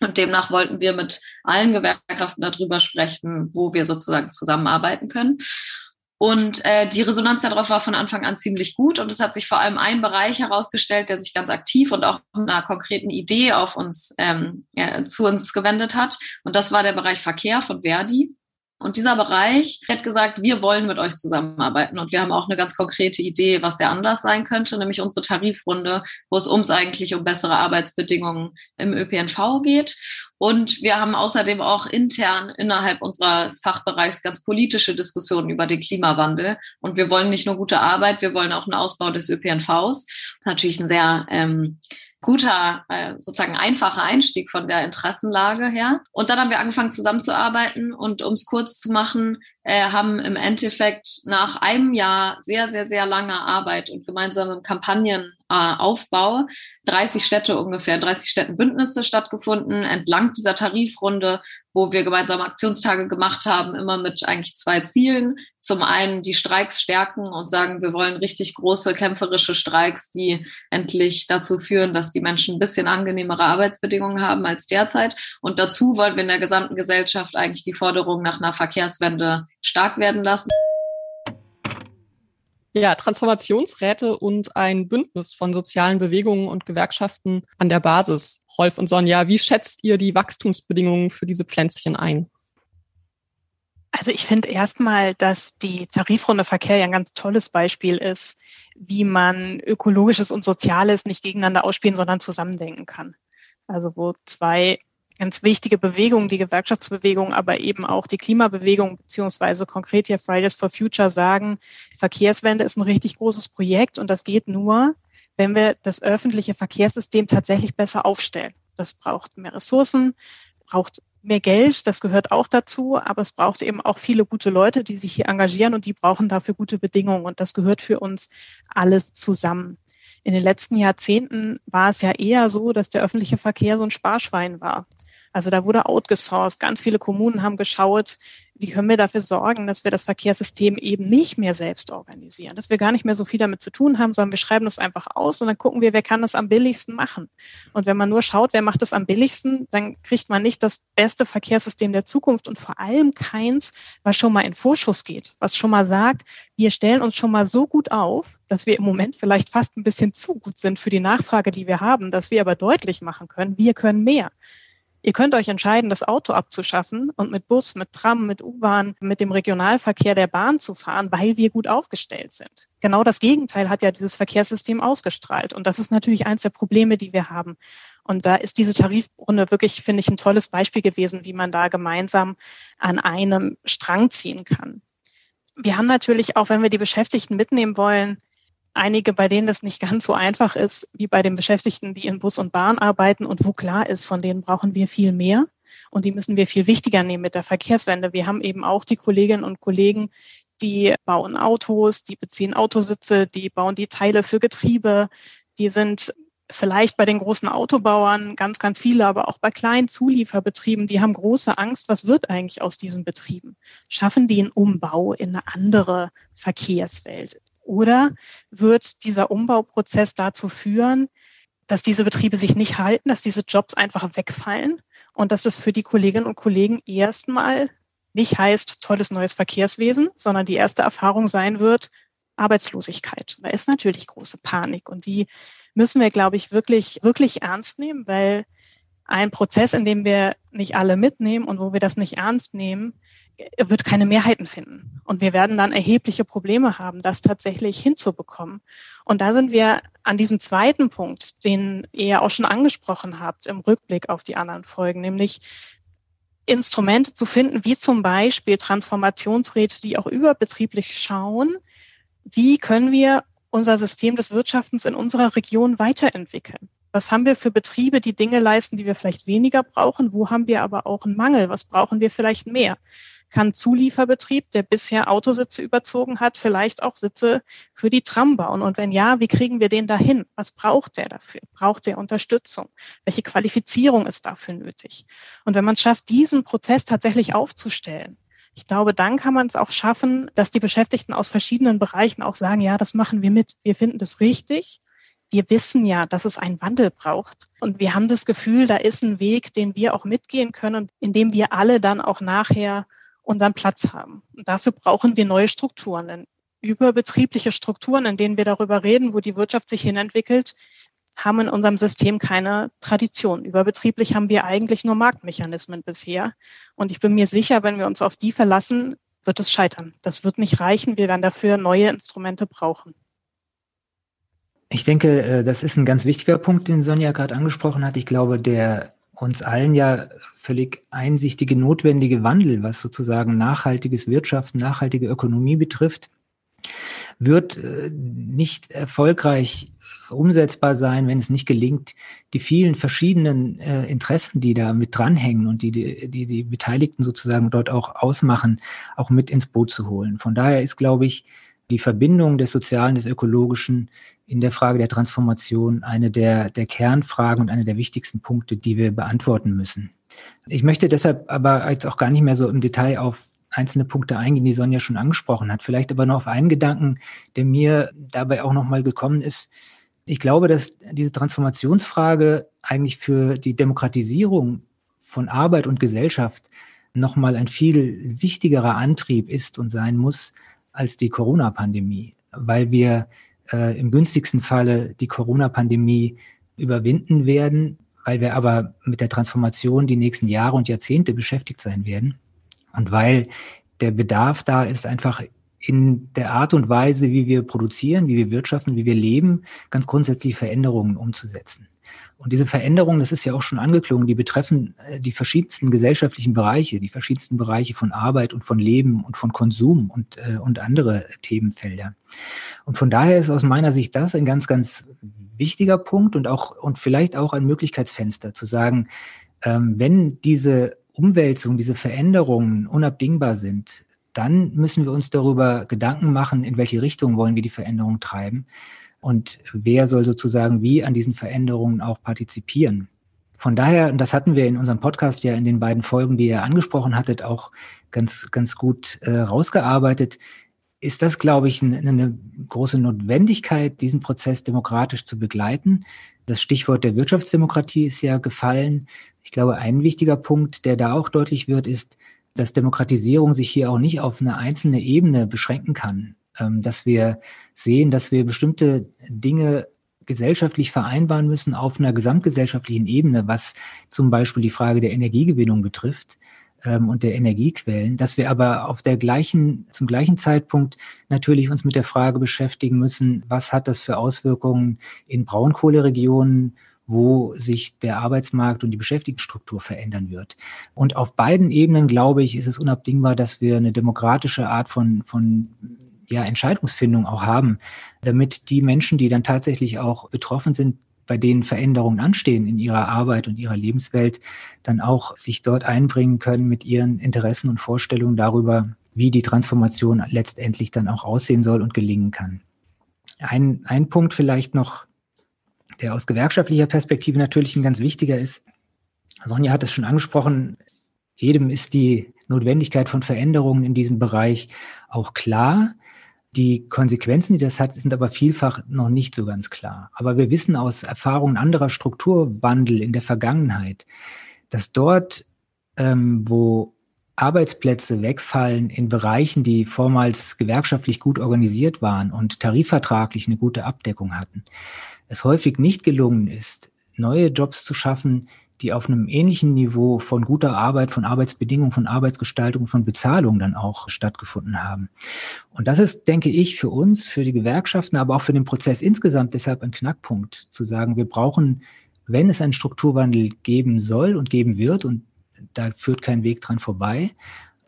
Und demnach wollten wir mit allen Gewerkschaften darüber sprechen, wo wir sozusagen zusammenarbeiten können. Und äh, die Resonanz darauf war von Anfang an ziemlich gut. Und es hat sich vor allem ein Bereich herausgestellt, der sich ganz aktiv und auch mit einer konkreten Idee auf uns ähm, ja, zu uns gewendet hat. Und das war der Bereich Verkehr von Verdi. Und dieser Bereich hat gesagt, wir wollen mit euch zusammenarbeiten. Und wir haben auch eine ganz konkrete Idee, was der anders sein könnte, nämlich unsere Tarifrunde, wo es uns eigentlich um bessere Arbeitsbedingungen im ÖPNV geht. Und wir haben außerdem auch intern innerhalb unseres Fachbereichs ganz politische Diskussionen über den Klimawandel. Und wir wollen nicht nur gute Arbeit, wir wollen auch einen Ausbau des ÖPNVs. Natürlich ein sehr ähm, guter, äh, sozusagen einfacher Einstieg von der Interessenlage her. Und dann haben wir angefangen zusammenzuarbeiten und um es kurz zu machen, äh, haben im Endeffekt nach einem Jahr sehr, sehr, sehr langer Arbeit und gemeinsamen Kampagnen Aufbau 30 Städte ungefähr, 30 Städtenbündnisse stattgefunden entlang dieser Tarifrunde, wo wir gemeinsame Aktionstage gemacht haben, immer mit eigentlich zwei Zielen. Zum einen die Streiks stärken und sagen, wir wollen richtig große kämpferische Streiks, die endlich dazu führen, dass die Menschen ein bisschen angenehmere Arbeitsbedingungen haben als derzeit. Und dazu wollen wir in der gesamten Gesellschaft eigentlich die Forderung nach einer Verkehrswende stark werden lassen. Ja, Transformationsräte und ein Bündnis von sozialen Bewegungen und Gewerkschaften an der Basis. Rolf und Sonja, wie schätzt ihr die Wachstumsbedingungen für diese Pflänzchen ein? Also ich finde erstmal, dass die Tarifrunde Verkehr ja ein ganz tolles Beispiel ist, wie man ökologisches und soziales nicht gegeneinander ausspielen, sondern zusammendenken kann. Also wo zwei ganz wichtige Bewegungen, die Gewerkschaftsbewegung, aber eben auch die Klimabewegung, beziehungsweise konkret hier Fridays for Future sagen, Verkehrswende ist ein richtig großes Projekt und das geht nur, wenn wir das öffentliche Verkehrssystem tatsächlich besser aufstellen. Das braucht mehr Ressourcen, braucht mehr Geld, das gehört auch dazu, aber es braucht eben auch viele gute Leute, die sich hier engagieren und die brauchen dafür gute Bedingungen und das gehört für uns alles zusammen. In den letzten Jahrzehnten war es ja eher so, dass der öffentliche Verkehr so ein Sparschwein war. Also da wurde outgesourced. Ganz viele Kommunen haben geschaut, wie können wir dafür sorgen, dass wir das Verkehrssystem eben nicht mehr selbst organisieren, dass wir gar nicht mehr so viel damit zu tun haben, sondern wir schreiben das einfach aus und dann gucken wir, wer kann das am billigsten machen. Und wenn man nur schaut, wer macht das am billigsten, dann kriegt man nicht das beste Verkehrssystem der Zukunft und vor allem keins, was schon mal in Vorschuss geht, was schon mal sagt, wir stellen uns schon mal so gut auf, dass wir im Moment vielleicht fast ein bisschen zu gut sind für die Nachfrage, die wir haben, dass wir aber deutlich machen können, wir können mehr. Ihr könnt euch entscheiden, das Auto abzuschaffen und mit Bus, mit Tram, mit U-Bahn, mit dem Regionalverkehr der Bahn zu fahren, weil wir gut aufgestellt sind. Genau das Gegenteil hat ja dieses Verkehrssystem ausgestrahlt. Und das ist natürlich eins der Probleme, die wir haben. Und da ist diese Tarifrunde wirklich, finde ich, ein tolles Beispiel gewesen, wie man da gemeinsam an einem Strang ziehen kann. Wir haben natürlich auch, wenn wir die Beschäftigten mitnehmen wollen, einige, bei denen das nicht ganz so einfach ist, wie bei den Beschäftigten, die in Bus und Bahn arbeiten und wo klar ist, von denen brauchen wir viel mehr. Und die müssen wir viel wichtiger nehmen mit der Verkehrswende. Wir haben eben auch die Kolleginnen und Kollegen, die bauen Autos, die beziehen Autositze, die bauen die Teile für Getriebe, die sind vielleicht bei den großen Autobauern ganz, ganz viele, aber auch bei kleinen Zulieferbetrieben, die haben große Angst, was wird eigentlich aus diesen Betrieben? Schaffen die einen Umbau in eine andere Verkehrswelt? Oder wird dieser Umbauprozess dazu führen, dass diese Betriebe sich nicht halten, dass diese Jobs einfach wegfallen und dass es für die Kolleginnen und Kollegen erstmal nicht heißt tolles neues Verkehrswesen, sondern die erste Erfahrung sein wird Arbeitslosigkeit. Da ist natürlich große Panik und die müssen wir, glaube ich, wirklich, wirklich ernst nehmen, weil ein Prozess, in dem wir nicht alle mitnehmen und wo wir das nicht ernst nehmen, wird keine Mehrheiten finden. Und wir werden dann erhebliche Probleme haben, das tatsächlich hinzubekommen. Und da sind wir an diesem zweiten Punkt, den ihr auch schon angesprochen habt im Rückblick auf die anderen Folgen, nämlich Instrumente zu finden, wie zum Beispiel Transformationsräte, die auch überbetrieblich schauen, wie können wir unser System des Wirtschaftens in unserer Region weiterentwickeln. Was haben wir für Betriebe, die Dinge leisten, die wir vielleicht weniger brauchen? Wo haben wir aber auch einen Mangel? Was brauchen wir vielleicht mehr? Kann Zulieferbetrieb, der bisher Autositze überzogen hat, vielleicht auch Sitze für die Tram bauen? Und wenn ja, wie kriegen wir den dahin? Was braucht der dafür? Braucht der Unterstützung? Welche Qualifizierung ist dafür nötig? Und wenn man es schafft, diesen Prozess tatsächlich aufzustellen, ich glaube, dann kann man es auch schaffen, dass die Beschäftigten aus verschiedenen Bereichen auch sagen, ja, das machen wir mit. Wir finden das richtig wir wissen ja, dass es einen Wandel braucht. Und wir haben das Gefühl, da ist ein Weg, den wir auch mitgehen können, in dem wir alle dann auch nachher unseren Platz haben. Und dafür brauchen wir neue Strukturen. Überbetriebliche Strukturen, in denen wir darüber reden, wo die Wirtschaft sich hinentwickelt, haben in unserem System keine Tradition. Überbetrieblich haben wir eigentlich nur Marktmechanismen bisher. Und ich bin mir sicher, wenn wir uns auf die verlassen, wird es scheitern. Das wird nicht reichen. Wir werden dafür neue Instrumente brauchen. Ich denke, äh, das ist ein ganz wichtiger Punkt, den Sonja gerade angesprochen hat. Ich glaube, der uns allen ja völlig einsichtige, notwendige Wandel, was sozusagen nachhaltiges Wirtschaften, nachhaltige Ökonomie betrifft, wird äh, nicht erfolgreich umsetzbar sein, wenn es nicht gelingt, die vielen verschiedenen äh, Interessen, die da mit dranhängen und die, die die die Beteiligten sozusagen dort auch ausmachen, auch mit ins Boot zu holen. Von daher ist, glaube ich, die Verbindung des Sozialen, des Ökologischen in der Frage der Transformation eine der, der Kernfragen und eine der wichtigsten Punkte, die wir beantworten müssen. Ich möchte deshalb aber jetzt auch gar nicht mehr so im Detail auf einzelne Punkte eingehen, die Sonja schon angesprochen hat. Vielleicht aber noch auf einen Gedanken, der mir dabei auch nochmal gekommen ist. Ich glaube, dass diese Transformationsfrage eigentlich für die Demokratisierung von Arbeit und Gesellschaft nochmal ein viel wichtigerer Antrieb ist und sein muss als die Corona-Pandemie, weil wir äh, im günstigsten Falle die Corona-Pandemie überwinden werden, weil wir aber mit der Transformation die nächsten Jahre und Jahrzehnte beschäftigt sein werden und weil der Bedarf da ist, einfach in der Art und Weise, wie wir produzieren, wie wir wirtschaften, wie wir leben, ganz grundsätzlich Veränderungen umzusetzen. Und diese Veränderungen, das ist ja auch schon angeklungen, die betreffen äh, die verschiedensten gesellschaftlichen Bereiche, die verschiedensten Bereiche von Arbeit und von Leben und von Konsum und, äh, und andere Themenfelder. Und von daher ist aus meiner Sicht das ein ganz, ganz wichtiger Punkt und auch und vielleicht auch ein Möglichkeitsfenster zu sagen, ähm, wenn diese Umwälzungen, diese Veränderungen unabdingbar sind, dann müssen wir uns darüber Gedanken machen, in welche Richtung wollen wir die Veränderung treiben und wer soll sozusagen wie an diesen Veränderungen auch partizipieren. Von daher, und das hatten wir in unserem Podcast ja in den beiden Folgen, die ihr angesprochen hattet, auch ganz, ganz gut äh, rausgearbeitet, ist das, glaube ich, eine, eine große Notwendigkeit, diesen Prozess demokratisch zu begleiten. Das Stichwort der Wirtschaftsdemokratie ist ja gefallen. Ich glaube, ein wichtiger Punkt, der da auch deutlich wird, ist, dass Demokratisierung sich hier auch nicht auf eine einzelne Ebene beschränken kann. Ähm, dass wir sehen, dass wir bestimmte Dinge gesellschaftlich vereinbaren müssen auf einer gesamtgesellschaftlichen Ebene, was zum Beispiel die Frage der Energiegewinnung betrifft ähm, und der Energiequellen, dass wir aber auf der gleichen, zum gleichen Zeitpunkt natürlich uns mit der Frage beschäftigen müssen, was hat das für Auswirkungen in Braunkohleregionen, wo sich der Arbeitsmarkt und die Beschäftigungsstruktur verändern wird. Und auf beiden Ebenen, glaube ich, ist es unabdingbar, dass wir eine demokratische Art von, von ja, Entscheidungsfindung auch haben, damit die Menschen, die dann tatsächlich auch betroffen sind, bei denen Veränderungen anstehen in ihrer Arbeit und ihrer Lebenswelt, dann auch sich dort einbringen können mit ihren Interessen und Vorstellungen darüber, wie die Transformation letztendlich dann auch aussehen soll und gelingen kann. Ein, ein Punkt vielleicht noch, der aus gewerkschaftlicher Perspektive natürlich ein ganz wichtiger ist. Sonja hat es schon angesprochen, jedem ist die Notwendigkeit von Veränderungen in diesem Bereich auch klar. Die Konsequenzen, die das hat, sind aber vielfach noch nicht so ganz klar. Aber wir wissen aus Erfahrungen anderer Strukturwandel in der Vergangenheit, dass dort, ähm, wo Arbeitsplätze wegfallen in Bereichen, die vormals gewerkschaftlich gut organisiert waren und tarifvertraglich eine gute Abdeckung hatten, es häufig nicht gelungen ist, neue Jobs zu schaffen, die auf einem ähnlichen Niveau von guter Arbeit, von Arbeitsbedingungen, von Arbeitsgestaltung, von Bezahlung dann auch stattgefunden haben. Und das ist, denke ich, für uns, für die Gewerkschaften, aber auch für den Prozess insgesamt deshalb ein Knackpunkt, zu sagen, wir brauchen, wenn es einen Strukturwandel geben soll und geben wird, und da führt kein Weg dran vorbei,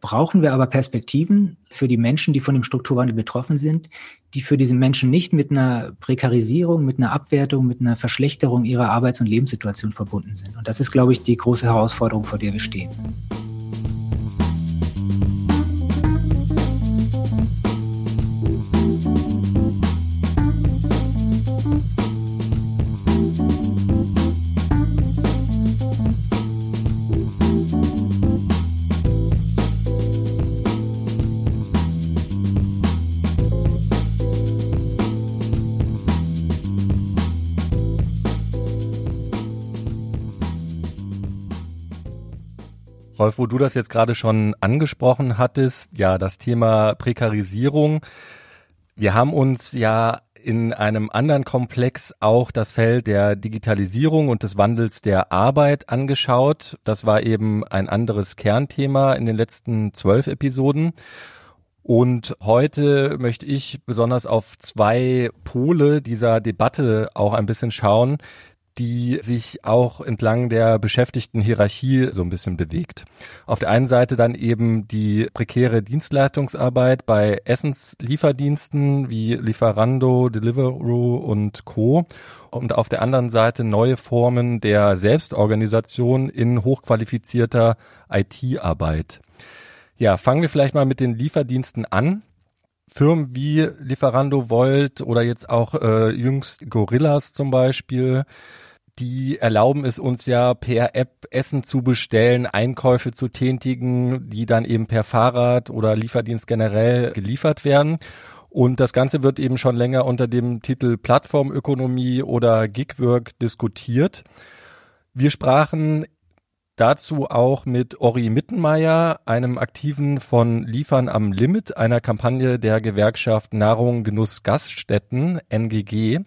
brauchen wir aber Perspektiven für die Menschen, die von dem Strukturwandel betroffen sind, die für diese Menschen nicht mit einer Prekarisierung, mit einer Abwertung, mit einer Verschlechterung ihrer Arbeits- und Lebenssituation verbunden sind. Und das ist, glaube ich, die große Herausforderung, vor der wir stehen. Rolf, wo du das jetzt gerade schon angesprochen hattest, ja, das Thema Prekarisierung. Wir haben uns ja in einem anderen Komplex auch das Feld der Digitalisierung und des Wandels der Arbeit angeschaut. Das war eben ein anderes Kernthema in den letzten zwölf Episoden. Und heute möchte ich besonders auf zwei Pole dieser Debatte auch ein bisschen schauen, die sich auch entlang der beschäftigten Hierarchie so ein bisschen bewegt. Auf der einen Seite dann eben die prekäre Dienstleistungsarbeit bei Essenslieferdiensten wie Lieferando, Deliveroo und Co. Und auf der anderen Seite neue Formen der Selbstorganisation in hochqualifizierter IT-Arbeit. Ja, fangen wir vielleicht mal mit den Lieferdiensten an. Firmen wie Lieferando Volt oder jetzt auch äh, jüngst Gorillas zum Beispiel, die erlauben es uns ja per App Essen zu bestellen, Einkäufe zu tätigen, die dann eben per Fahrrad oder Lieferdienst generell geliefert werden. Und das Ganze wird eben schon länger unter dem Titel Plattformökonomie oder Gigwork diskutiert. Wir sprachen dazu auch mit Ori Mittenmeier, einem Aktiven von Liefern am Limit, einer Kampagne der Gewerkschaft Nahrung, Genuss, Gaststätten, NGG.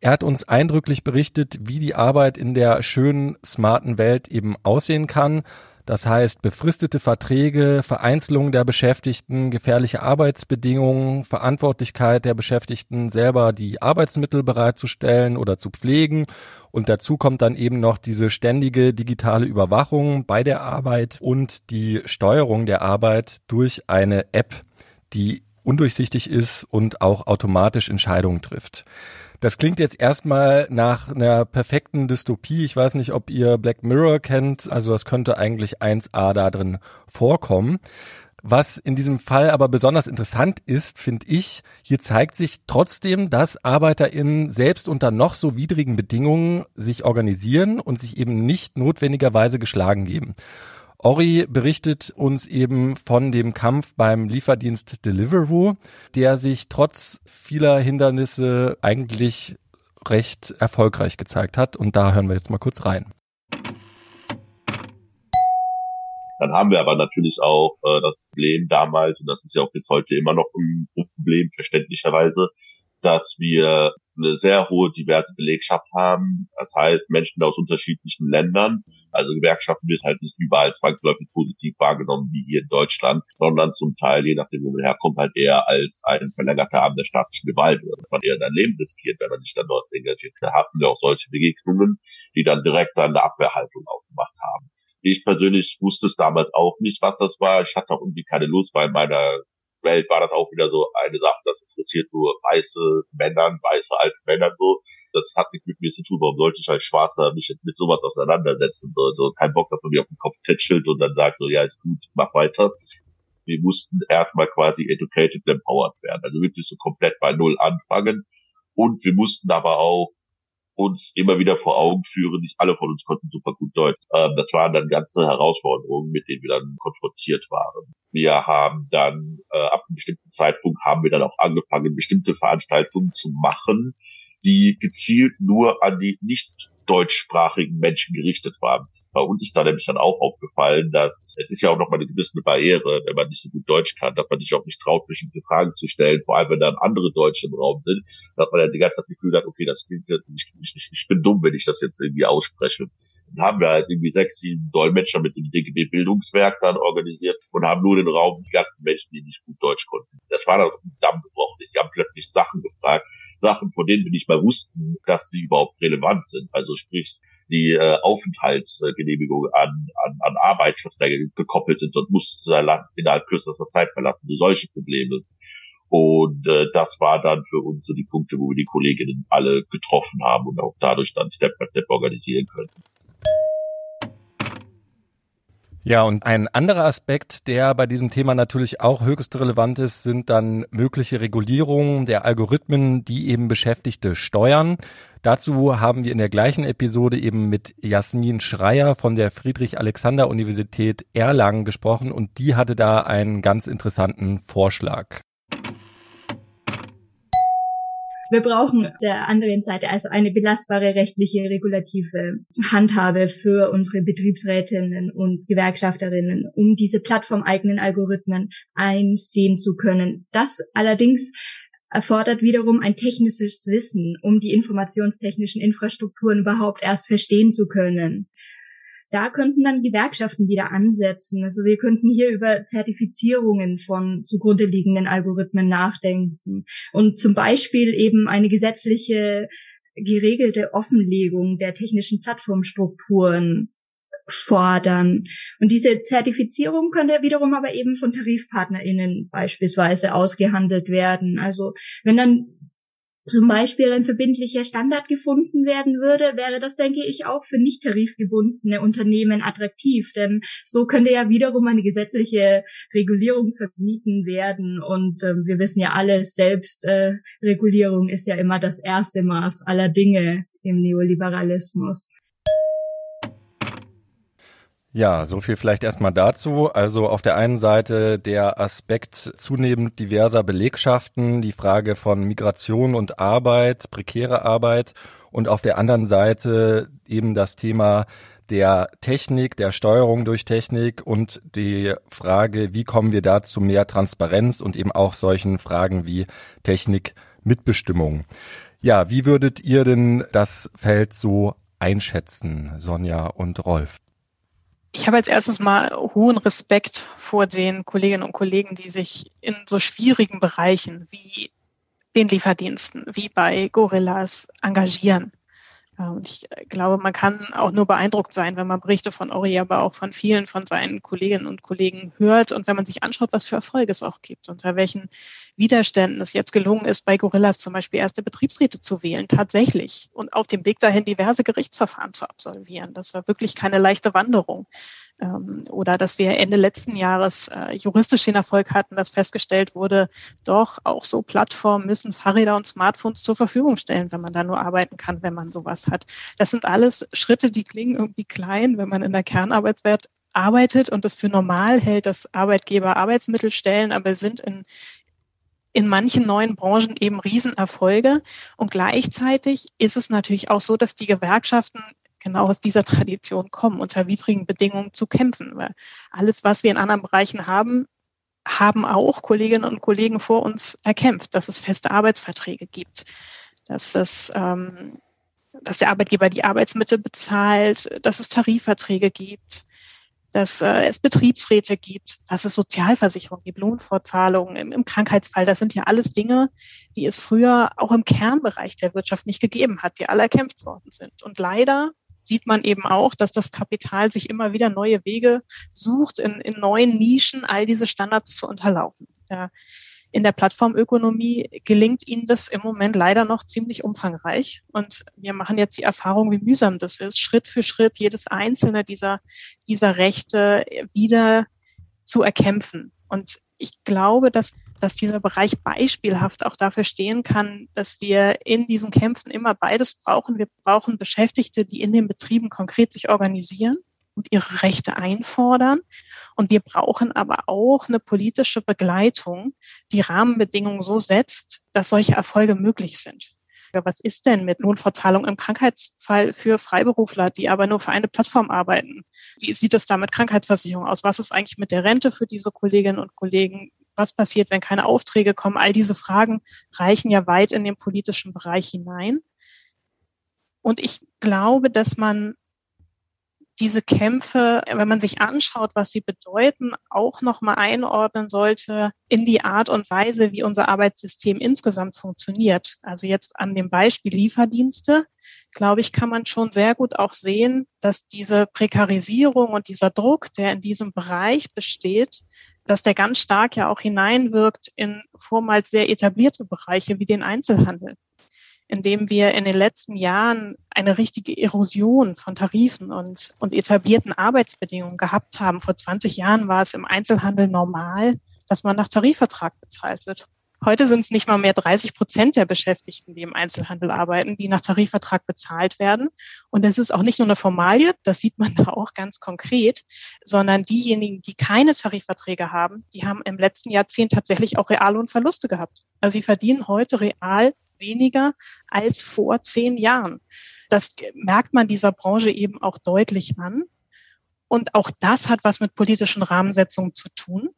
Er hat uns eindrücklich berichtet, wie die Arbeit in der schönen, smarten Welt eben aussehen kann, das heißt, befristete Verträge, Vereinzelung der Beschäftigten, gefährliche Arbeitsbedingungen, Verantwortlichkeit der Beschäftigten, selber die Arbeitsmittel bereitzustellen oder zu pflegen. Und dazu kommt dann eben noch diese ständige digitale Überwachung bei der Arbeit und die Steuerung der Arbeit durch eine App, die undurchsichtig ist und auch automatisch Entscheidungen trifft. Das klingt jetzt erstmal nach einer perfekten Dystopie. Ich weiß nicht, ob ihr Black Mirror kennt. Also das könnte eigentlich 1a da drin vorkommen. Was in diesem Fall aber besonders interessant ist, finde ich, hier zeigt sich trotzdem, dass ArbeiterInnen selbst unter noch so widrigen Bedingungen sich organisieren und sich eben nicht notwendigerweise geschlagen geben. Ori berichtet uns eben von dem Kampf beim Lieferdienst Deliveroo, der sich trotz vieler Hindernisse eigentlich recht erfolgreich gezeigt hat. Und da hören wir jetzt mal kurz rein. Dann haben wir aber natürlich auch äh, das Problem damals, und das ist ja auch bis heute immer noch ein Problem, verständlicherweise, dass wir eine sehr hohe diverse Belegschaft haben. Das heißt, Menschen aus unterschiedlichen Ländern. Also Gewerkschaften wird halt nicht überall zwangsläufig positiv wahrgenommen wie hier in Deutschland, sondern zum Teil, je nachdem, wo man herkommt, halt eher als ein verlängerter Arm der staatlichen Gewalt, dass man eher sein Leben riskiert, wenn man sich dann dort engagiert. Da hatten wir auch solche Begegnungen, die dann direkt dann eine Abwehrhaltung aufgemacht haben. Ich persönlich wusste es damals auch nicht, was das war. Ich hatte auch irgendwie keine Lust, weil in meiner Welt war das auch wieder so eine Sache, das interessiert nur weiße Männern, weiße alte Männer so. Das hat nichts mit mir zu tun. Warum sollte ich als Schwarzer mich jetzt mit sowas auseinandersetzen? So, so kein Bock, dass man mir auf den Kopf tätschelt und dann sagt so, ja, ist gut, mach weiter. Wir mussten erstmal quasi educated empowered werden. Also wirklich so komplett bei Null anfangen. Und wir mussten aber auch uns immer wieder vor Augen führen, nicht alle von uns konnten super gut Deutsch. Ähm, das waren dann ganze Herausforderungen, mit denen wir dann konfrontiert waren. Wir haben dann äh, ab einem bestimmten Zeitpunkt haben wir dann auch angefangen, bestimmte Veranstaltungen zu machen, die gezielt nur an die nicht deutschsprachigen Menschen gerichtet waren. Bei uns ist da nämlich dann auch aufgefallen, dass es ist ja auch noch mal eine gewisse Barriere, wenn man nicht so gut Deutsch kann, dass man sich auch nicht traut, bestimmte Fragen zu stellen, vor allem wenn dann andere Deutsche im Raum sind, dass man ja die ganze Zeit das Gefühl hat, okay, das klingt jetzt, ich, ich, ich bin dumm, wenn ich das jetzt irgendwie ausspreche. Dann haben wir halt irgendwie sechs, sieben Dolmetscher mit dem DGB Bildungswerk dann organisiert und haben nur den Raum die ganzen Menschen, die nicht gut Deutsch konnten. Das war dann auf dem Damm gebrochen. Die haben plötzlich Sachen gefragt, Sachen, von denen wir nicht mal wussten, dass sie überhaupt relevant sind. Also sprich, die äh, Aufenthaltsgenehmigung an, an, an Arbeitsverträge gekoppelt sind und mussten sein Land innerhalb kürzester Zeit verlassen. Solche Probleme. Und äh, das war dann für uns so die Punkte, wo wir die Kolleginnen alle getroffen haben und auch dadurch dann Step by Step organisieren können. Ja, und ein anderer Aspekt, der bei diesem Thema natürlich auch höchst relevant ist, sind dann mögliche Regulierungen der Algorithmen, die eben Beschäftigte steuern. Dazu haben wir in der gleichen Episode eben mit Jasmin Schreier von der Friedrich-Alexander-Universität Erlangen gesprochen und die hatte da einen ganz interessanten Vorschlag. Wir brauchen der anderen Seite also eine belastbare rechtliche regulative Handhabe für unsere Betriebsrätinnen und Gewerkschafterinnen, um diese plattformeigenen Algorithmen einsehen zu können. Das allerdings erfordert wiederum ein technisches Wissen, um die informationstechnischen Infrastrukturen überhaupt erst verstehen zu können. Da könnten dann Gewerkschaften wieder ansetzen. Also wir könnten hier über Zertifizierungen von zugrunde liegenden Algorithmen nachdenken und zum Beispiel eben eine gesetzliche geregelte Offenlegung der technischen Plattformstrukturen fordern. Und diese Zertifizierung könnte wiederum aber eben von TarifpartnerInnen beispielsweise ausgehandelt werden. Also wenn dann zum Beispiel ein verbindlicher Standard gefunden werden würde, wäre das, denke ich, auch für nicht tarifgebundene Unternehmen attraktiv. Denn so könnte ja wiederum eine gesetzliche Regulierung vermieden werden. Und äh, wir wissen ja alle, Selbstregulierung äh, ist ja immer das erste Maß aller Dinge im Neoliberalismus. Ja, so viel vielleicht erstmal dazu. Also auf der einen Seite der Aspekt zunehmend diverser Belegschaften, die Frage von Migration und Arbeit, prekäre Arbeit und auf der anderen Seite eben das Thema der Technik, der Steuerung durch Technik und die Frage, wie kommen wir da zu mehr Transparenz und eben auch solchen Fragen wie Technikmitbestimmung. Ja, wie würdet ihr denn das Feld so einschätzen, Sonja und Rolf? Ich habe als erstes mal hohen Respekt vor den Kolleginnen und Kollegen, die sich in so schwierigen Bereichen wie den Lieferdiensten, wie bei Gorillas engagieren. Und ich glaube, man kann auch nur beeindruckt sein, wenn man Berichte von Ori, aber auch von vielen von seinen Kolleginnen und Kollegen hört und wenn man sich anschaut, was für Erfolge es auch gibt, unter welchen Widerständen es jetzt gelungen ist, bei Gorillas zum Beispiel erste Betriebsräte zu wählen, tatsächlich und auf dem Weg dahin diverse Gerichtsverfahren zu absolvieren. Das war wirklich keine leichte Wanderung. Ähm, oder dass wir Ende letzten Jahres äh, juristisch den Erfolg hatten, dass festgestellt wurde, doch auch so Plattformen müssen Fahrräder und Smartphones zur Verfügung stellen, wenn man da nur arbeiten kann, wenn man sowas hat. Das sind alles Schritte, die klingen irgendwie klein, wenn man in der Kernarbeitswelt arbeitet und es für normal hält, dass Arbeitgeber Arbeitsmittel stellen, aber sind in, in manchen neuen Branchen eben Riesenerfolge. Und gleichzeitig ist es natürlich auch so, dass die Gewerkschaften genau aus dieser Tradition kommen, unter widrigen Bedingungen zu kämpfen. Weil alles, was wir in anderen Bereichen haben, haben auch Kolleginnen und Kollegen vor uns erkämpft, dass es feste Arbeitsverträge gibt, dass es ähm, dass der Arbeitgeber die Arbeitsmittel bezahlt, dass es Tarifverträge gibt, dass äh, es Betriebsräte gibt, dass es Sozialversicherung gibt, Lohnfortzahlungen im, im Krankheitsfall. Das sind ja alles Dinge, die es früher auch im Kernbereich der Wirtschaft nicht gegeben hat, die alle erkämpft worden sind. Und leider sieht man eben auch, dass das Kapital sich immer wieder neue Wege sucht, in, in neuen Nischen all diese Standards zu unterlaufen. Ja, in der Plattformökonomie gelingt ihnen das im Moment leider noch ziemlich umfangreich. Und wir machen jetzt die Erfahrung, wie mühsam das ist, Schritt für Schritt jedes einzelne dieser, dieser Rechte wieder zu erkämpfen. Und ich glaube, dass, dass dieser Bereich beispielhaft auch dafür stehen kann, dass wir in diesen Kämpfen immer beides brauchen. Wir brauchen Beschäftigte, die in den Betrieben konkret sich organisieren und ihre Rechte einfordern. Und wir brauchen aber auch eine politische Begleitung, die Rahmenbedingungen so setzt, dass solche Erfolge möglich sind. Was ist denn mit Lohnfortzahlung im Krankheitsfall für Freiberufler, die aber nur für eine Plattform arbeiten? Wie sieht es da mit Krankheitsversicherung aus? Was ist eigentlich mit der Rente für diese Kolleginnen und Kollegen? Was passiert, wenn keine Aufträge kommen? All diese Fragen reichen ja weit in den politischen Bereich hinein. Und ich glaube, dass man diese Kämpfe, wenn man sich anschaut, was sie bedeuten, auch nochmal einordnen sollte in die Art und Weise, wie unser Arbeitssystem insgesamt funktioniert. Also jetzt an dem Beispiel Lieferdienste, glaube ich, kann man schon sehr gut auch sehen, dass diese Prekarisierung und dieser Druck, der in diesem Bereich besteht, dass der ganz stark ja auch hineinwirkt in vormals sehr etablierte Bereiche wie den Einzelhandel indem wir in den letzten Jahren eine richtige Erosion von Tarifen und, und etablierten Arbeitsbedingungen gehabt haben. Vor 20 Jahren war es im Einzelhandel normal, dass man nach Tarifvertrag bezahlt wird. Heute sind es nicht mal mehr 30 Prozent der Beschäftigten, die im Einzelhandel arbeiten, die nach Tarifvertrag bezahlt werden. Und das ist auch nicht nur eine Formalie, das sieht man da auch ganz konkret, sondern diejenigen, die keine Tarifverträge haben, die haben im letzten Jahrzehnt tatsächlich auch Reallohnverluste gehabt. Also sie verdienen heute real weniger als vor zehn Jahren. Das merkt man dieser Branche eben auch deutlich an. Und auch das hat was mit politischen Rahmensetzungen zu tun.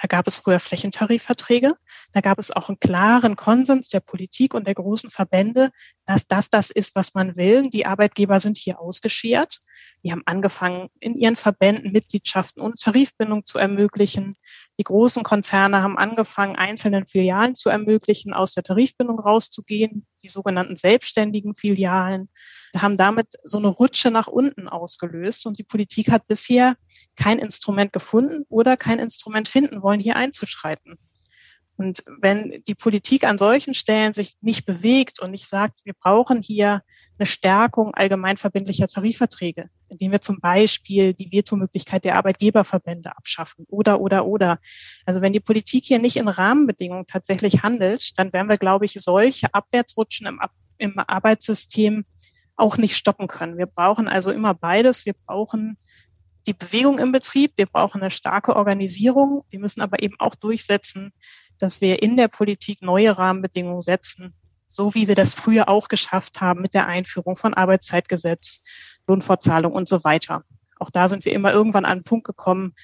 Da gab es früher Flächentarifverträge. Da gab es auch einen klaren Konsens der Politik und der großen Verbände, dass das das ist, was man will. Die Arbeitgeber sind hier ausgeschert. Die haben angefangen, in ihren Verbänden Mitgliedschaften und Tarifbindung zu ermöglichen. Die großen Konzerne haben angefangen, einzelnen Filialen zu ermöglichen, aus der Tarifbindung rauszugehen, die sogenannten selbstständigen Filialen, haben damit so eine Rutsche nach unten ausgelöst. Und die Politik hat bisher kein Instrument gefunden oder kein Instrument finden wollen, hier einzuschreiten. Und wenn die Politik an solchen Stellen sich nicht bewegt und nicht sagt, wir brauchen hier eine Stärkung allgemeinverbindlicher Tarifverträge, indem wir zum Beispiel die Vetomöglichkeit der Arbeitgeberverbände abschaffen oder, oder, oder. Also wenn die Politik hier nicht in Rahmenbedingungen tatsächlich handelt, dann werden wir, glaube ich, solche Abwärtsrutschen im, im Arbeitssystem auch nicht stoppen können. Wir brauchen also immer beides. Wir brauchen die Bewegung im Betrieb, wir brauchen eine starke Organisierung. Wir müssen aber eben auch durchsetzen, dass wir in der Politik neue Rahmenbedingungen setzen, so wie wir das früher auch geschafft haben mit der Einführung von Arbeitszeitgesetz, Lohnfortzahlung und so weiter. Auch da sind wir immer irgendwann an einen Punkt gekommen,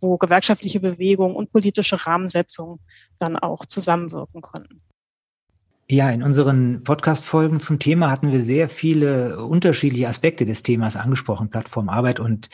wo gewerkschaftliche Bewegung und politische Rahmensetzung dann auch zusammenwirken konnten. Ja, in unseren Podcast-Folgen zum Thema hatten wir sehr viele unterschiedliche Aspekte des Themas angesprochen, Plattformarbeit und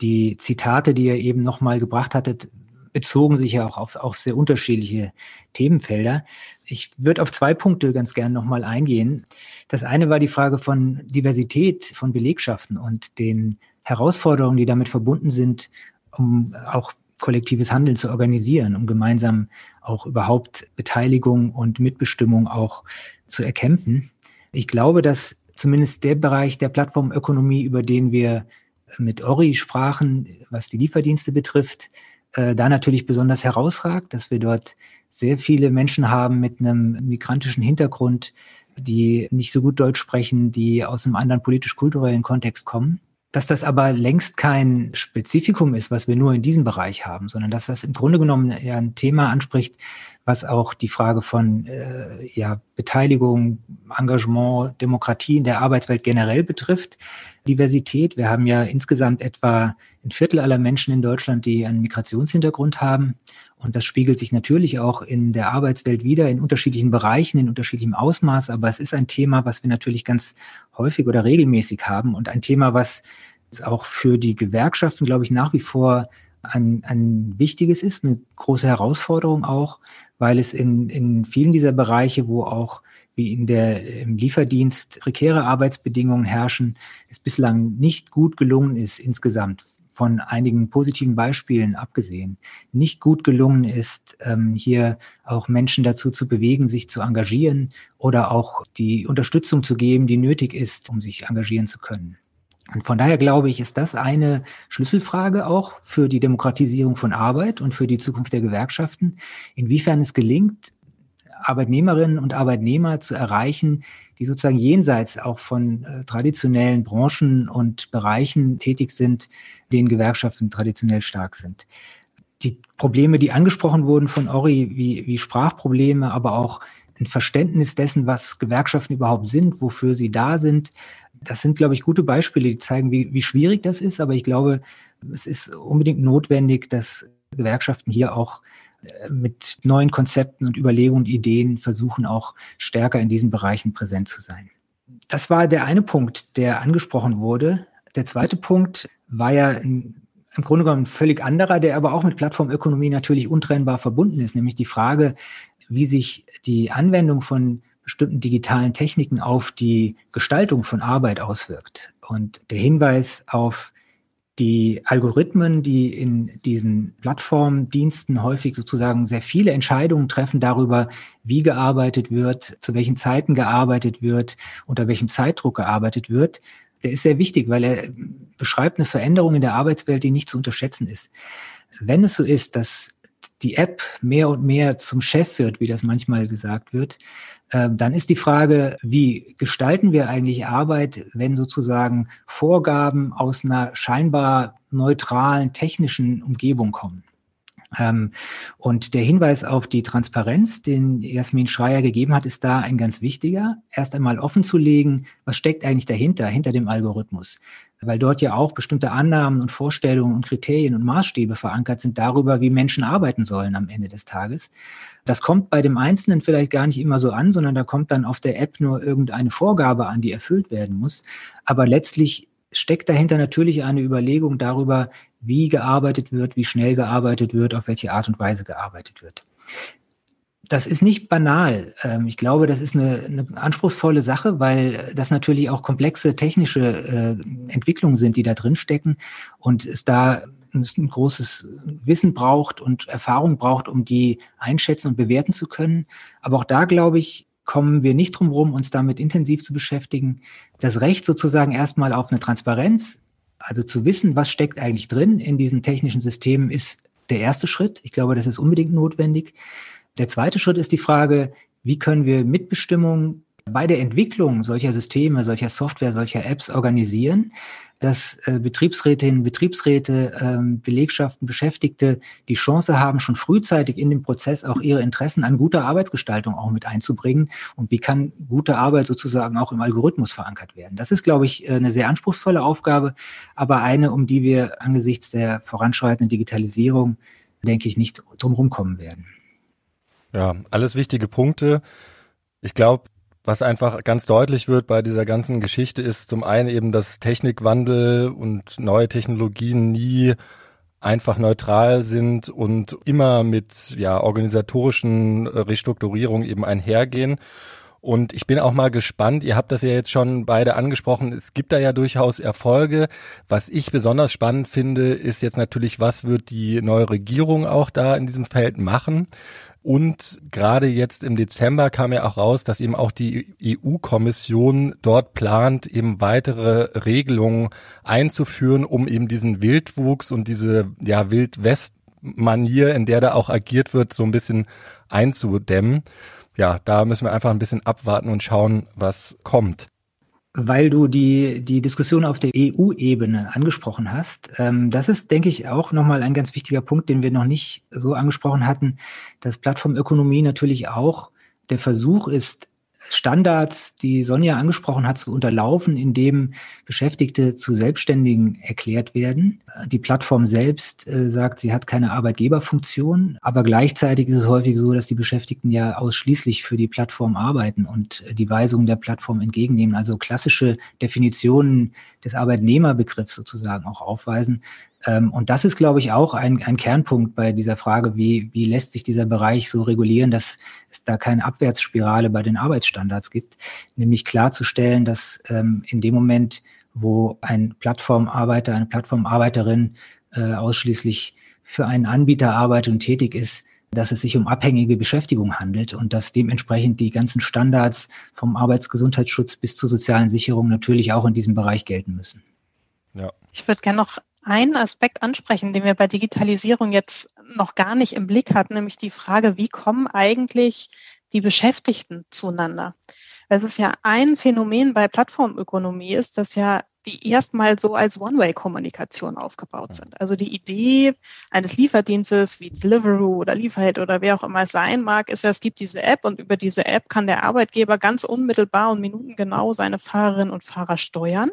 die Zitate, die ihr eben nochmal gebracht hattet, bezogen sich ja auch auf, auf sehr unterschiedliche Themenfelder. Ich würde auf zwei Punkte ganz gerne nochmal eingehen. Das eine war die Frage von Diversität von Belegschaften und den Herausforderungen, die damit verbunden sind, um auch kollektives Handeln zu organisieren, um gemeinsam auch überhaupt Beteiligung und Mitbestimmung auch zu erkämpfen. Ich glaube, dass zumindest der Bereich der Plattformökonomie, über den wir mit Ori sprachen, was die Lieferdienste betrifft, äh, da natürlich besonders herausragt, dass wir dort sehr viele Menschen haben mit einem migrantischen Hintergrund, die nicht so gut Deutsch sprechen, die aus einem anderen politisch-kulturellen Kontext kommen. Dass das aber längst kein Spezifikum ist, was wir nur in diesem Bereich haben, sondern dass das im Grunde genommen ja ein Thema anspricht, was auch die Frage von äh, ja, Beteiligung, Engagement, Demokratie in der Arbeitswelt generell betrifft. Diversität. Wir haben ja insgesamt etwa ein Viertel aller Menschen in Deutschland, die einen Migrationshintergrund haben. Und das spiegelt sich natürlich auch in der Arbeitswelt wieder, in unterschiedlichen Bereichen, in unterschiedlichem Ausmaß. Aber es ist ein Thema, was wir natürlich ganz häufig oder regelmäßig haben und ein Thema, was auch für die Gewerkschaften, glaube ich, nach wie vor ein, ein wichtiges ist, eine große Herausforderung auch, weil es in, in vielen dieser Bereiche, wo auch wie in der im Lieferdienst prekäre Arbeitsbedingungen herrschen, es bislang nicht gut gelungen ist insgesamt von einigen positiven Beispielen abgesehen, nicht gut gelungen ist, ähm, hier auch Menschen dazu zu bewegen, sich zu engagieren oder auch die Unterstützung zu geben, die nötig ist, um sich engagieren zu können. Und von daher glaube ich, ist das eine Schlüsselfrage auch für die Demokratisierung von Arbeit und für die Zukunft der Gewerkschaften, inwiefern es gelingt, Arbeitnehmerinnen und Arbeitnehmer zu erreichen, die sozusagen jenseits auch von äh, traditionellen Branchen und Bereichen tätig sind, denen Gewerkschaften traditionell stark sind. Die Probleme, die angesprochen wurden von Ori, wie, wie Sprachprobleme, aber auch ein Verständnis dessen, was Gewerkschaften überhaupt sind, wofür sie da sind, das sind, glaube ich, gute Beispiele, die zeigen, wie, wie schwierig das ist. Aber ich glaube, es ist unbedingt notwendig, dass Gewerkschaften hier auch mit neuen Konzepten und Überlegungen und Ideen versuchen auch stärker in diesen Bereichen präsent zu sein. Das war der eine Punkt, der angesprochen wurde. Der zweite Punkt war ja im Grunde genommen ein völlig anderer, der aber auch mit Plattformökonomie natürlich untrennbar verbunden ist, nämlich die Frage, wie sich die Anwendung von bestimmten digitalen Techniken auf die Gestaltung von Arbeit auswirkt. Und der Hinweis auf die Algorithmen, die in diesen Plattformdiensten häufig sozusagen sehr viele Entscheidungen treffen darüber, wie gearbeitet wird, zu welchen Zeiten gearbeitet wird, unter welchem Zeitdruck gearbeitet wird, der ist sehr wichtig, weil er beschreibt eine Veränderung in der Arbeitswelt, die nicht zu unterschätzen ist. Wenn es so ist, dass die App mehr und mehr zum Chef wird, wie das manchmal gesagt wird, ähm, dann ist die Frage, wie gestalten wir eigentlich Arbeit, wenn sozusagen Vorgaben aus einer scheinbar neutralen technischen Umgebung kommen? Ähm, und der Hinweis auf die Transparenz, den Jasmin Schreier gegeben hat, ist da ein ganz wichtiger. Erst einmal offen zu legen, was steckt eigentlich dahinter, hinter dem Algorithmus weil dort ja auch bestimmte Annahmen und Vorstellungen und Kriterien und Maßstäbe verankert sind darüber, wie Menschen arbeiten sollen am Ende des Tages. Das kommt bei dem Einzelnen vielleicht gar nicht immer so an, sondern da kommt dann auf der App nur irgendeine Vorgabe an, die erfüllt werden muss. Aber letztlich steckt dahinter natürlich eine Überlegung darüber, wie gearbeitet wird, wie schnell gearbeitet wird, auf welche Art und Weise gearbeitet wird das ist nicht banal. Ähm, ich glaube, das ist eine, eine, anspruchsvolle Sache, weil das natürlich auch komplexe technische äh, Entwicklungen sind, die da drin stecken und es da ein großes Wissen braucht und Erfahrung braucht, um die einschätzen und bewerten zu können. Aber auch da, glaube ich, kommen wir nicht drum herum, uns damit intensiv zu beschäftigen. Das Recht sozusagen erstmal auf eine Transparenz, also zu wissen, was steckt eigentlich drin in diesen technischen Systemen, ist der erste Schritt. Ich glaube, das ist unbedingt notwendig. Der zweite Schritt ist die Frage, wie können wir Mitbestimmung bei der Entwicklung solcher Systeme, solcher Software, solcher Apps organisieren, dass äh, Betriebsrätinnen, Betriebsräte, ähm, Belegschaften, Beschäftigte die Chance haben, schon frühzeitig in dem Prozess auch ihre Interessen an guter Arbeitsgestaltung auch mit einzubringen. Und wie kann gute Arbeit sozusagen auch im Algorithmus verankert werden? Das ist, glaube ich, äh, eine sehr anspruchsvolle Aufgabe, aber eine, um die wir angesichts der voranschreitenden Digitalisierung, denke ich, nicht drumherum kommen werden. Ja, alles wichtige Punkte. Ich glaube, was einfach ganz deutlich wird bei dieser ganzen Geschichte ist zum einen eben, dass Technikwandel und neue Technologien nie einfach neutral sind und immer mit ja organisatorischen Restrukturierungen eben einhergehen. Und ich bin auch mal gespannt, ihr habt das ja jetzt schon beide angesprochen, es gibt da ja durchaus Erfolge. Was ich besonders spannend finde, ist jetzt natürlich, was wird die neue Regierung auch da in diesem Feld machen? Und gerade jetzt im Dezember kam ja auch raus, dass eben auch die EU-Kommission dort plant, eben weitere Regelungen einzuführen, um eben diesen Wildwuchs und diese ja Wildwest-Manier, in der da auch agiert wird, so ein bisschen einzudämmen. Ja, da müssen wir einfach ein bisschen abwarten und schauen, was kommt. Weil du die, die Diskussion auf der EU-Ebene angesprochen hast, ähm, das ist, denke ich, auch nochmal ein ganz wichtiger Punkt, den wir noch nicht so angesprochen hatten, dass Plattformökonomie natürlich auch der Versuch ist, Standards, die Sonja angesprochen hat, zu unterlaufen, indem Beschäftigte zu Selbstständigen erklärt werden. Die Plattform selbst äh, sagt, sie hat keine Arbeitgeberfunktion, aber gleichzeitig ist es häufig so, dass die Beschäftigten ja ausschließlich für die Plattform arbeiten und die Weisungen der Plattform entgegennehmen, also klassische Definitionen des Arbeitnehmerbegriffs sozusagen auch aufweisen. Ähm, und das ist, glaube ich, auch ein, ein Kernpunkt bei dieser Frage, wie, wie lässt sich dieser Bereich so regulieren, dass es da keine Abwärtsspirale bei den Arbeitsstandards gibt, nämlich klarzustellen, dass ähm, in dem Moment, wo ein Plattformarbeiter, eine Plattformarbeiterin äh, ausschließlich für einen Anbieter arbeitet und tätig ist, dass es sich um abhängige Beschäftigung handelt und dass dementsprechend die ganzen Standards vom Arbeitsgesundheitsschutz bis zur sozialen Sicherung natürlich auch in diesem Bereich gelten müssen. Ja. Ich würde gerne noch einen Aspekt ansprechen, den wir bei Digitalisierung jetzt noch gar nicht im Blick hatten, nämlich die Frage, wie kommen eigentlich die Beschäftigten zueinander? Es ist ja ein Phänomen bei Plattformökonomie ist, dass ja die erstmal so als One-Way-Kommunikation aufgebaut sind. Also die Idee eines Lieferdienstes wie Deliveroo oder Lieferheld oder wer auch immer es sein mag, ist ja, es gibt diese App und über diese App kann der Arbeitgeber ganz unmittelbar und minutengenau seine Fahrerinnen und Fahrer steuern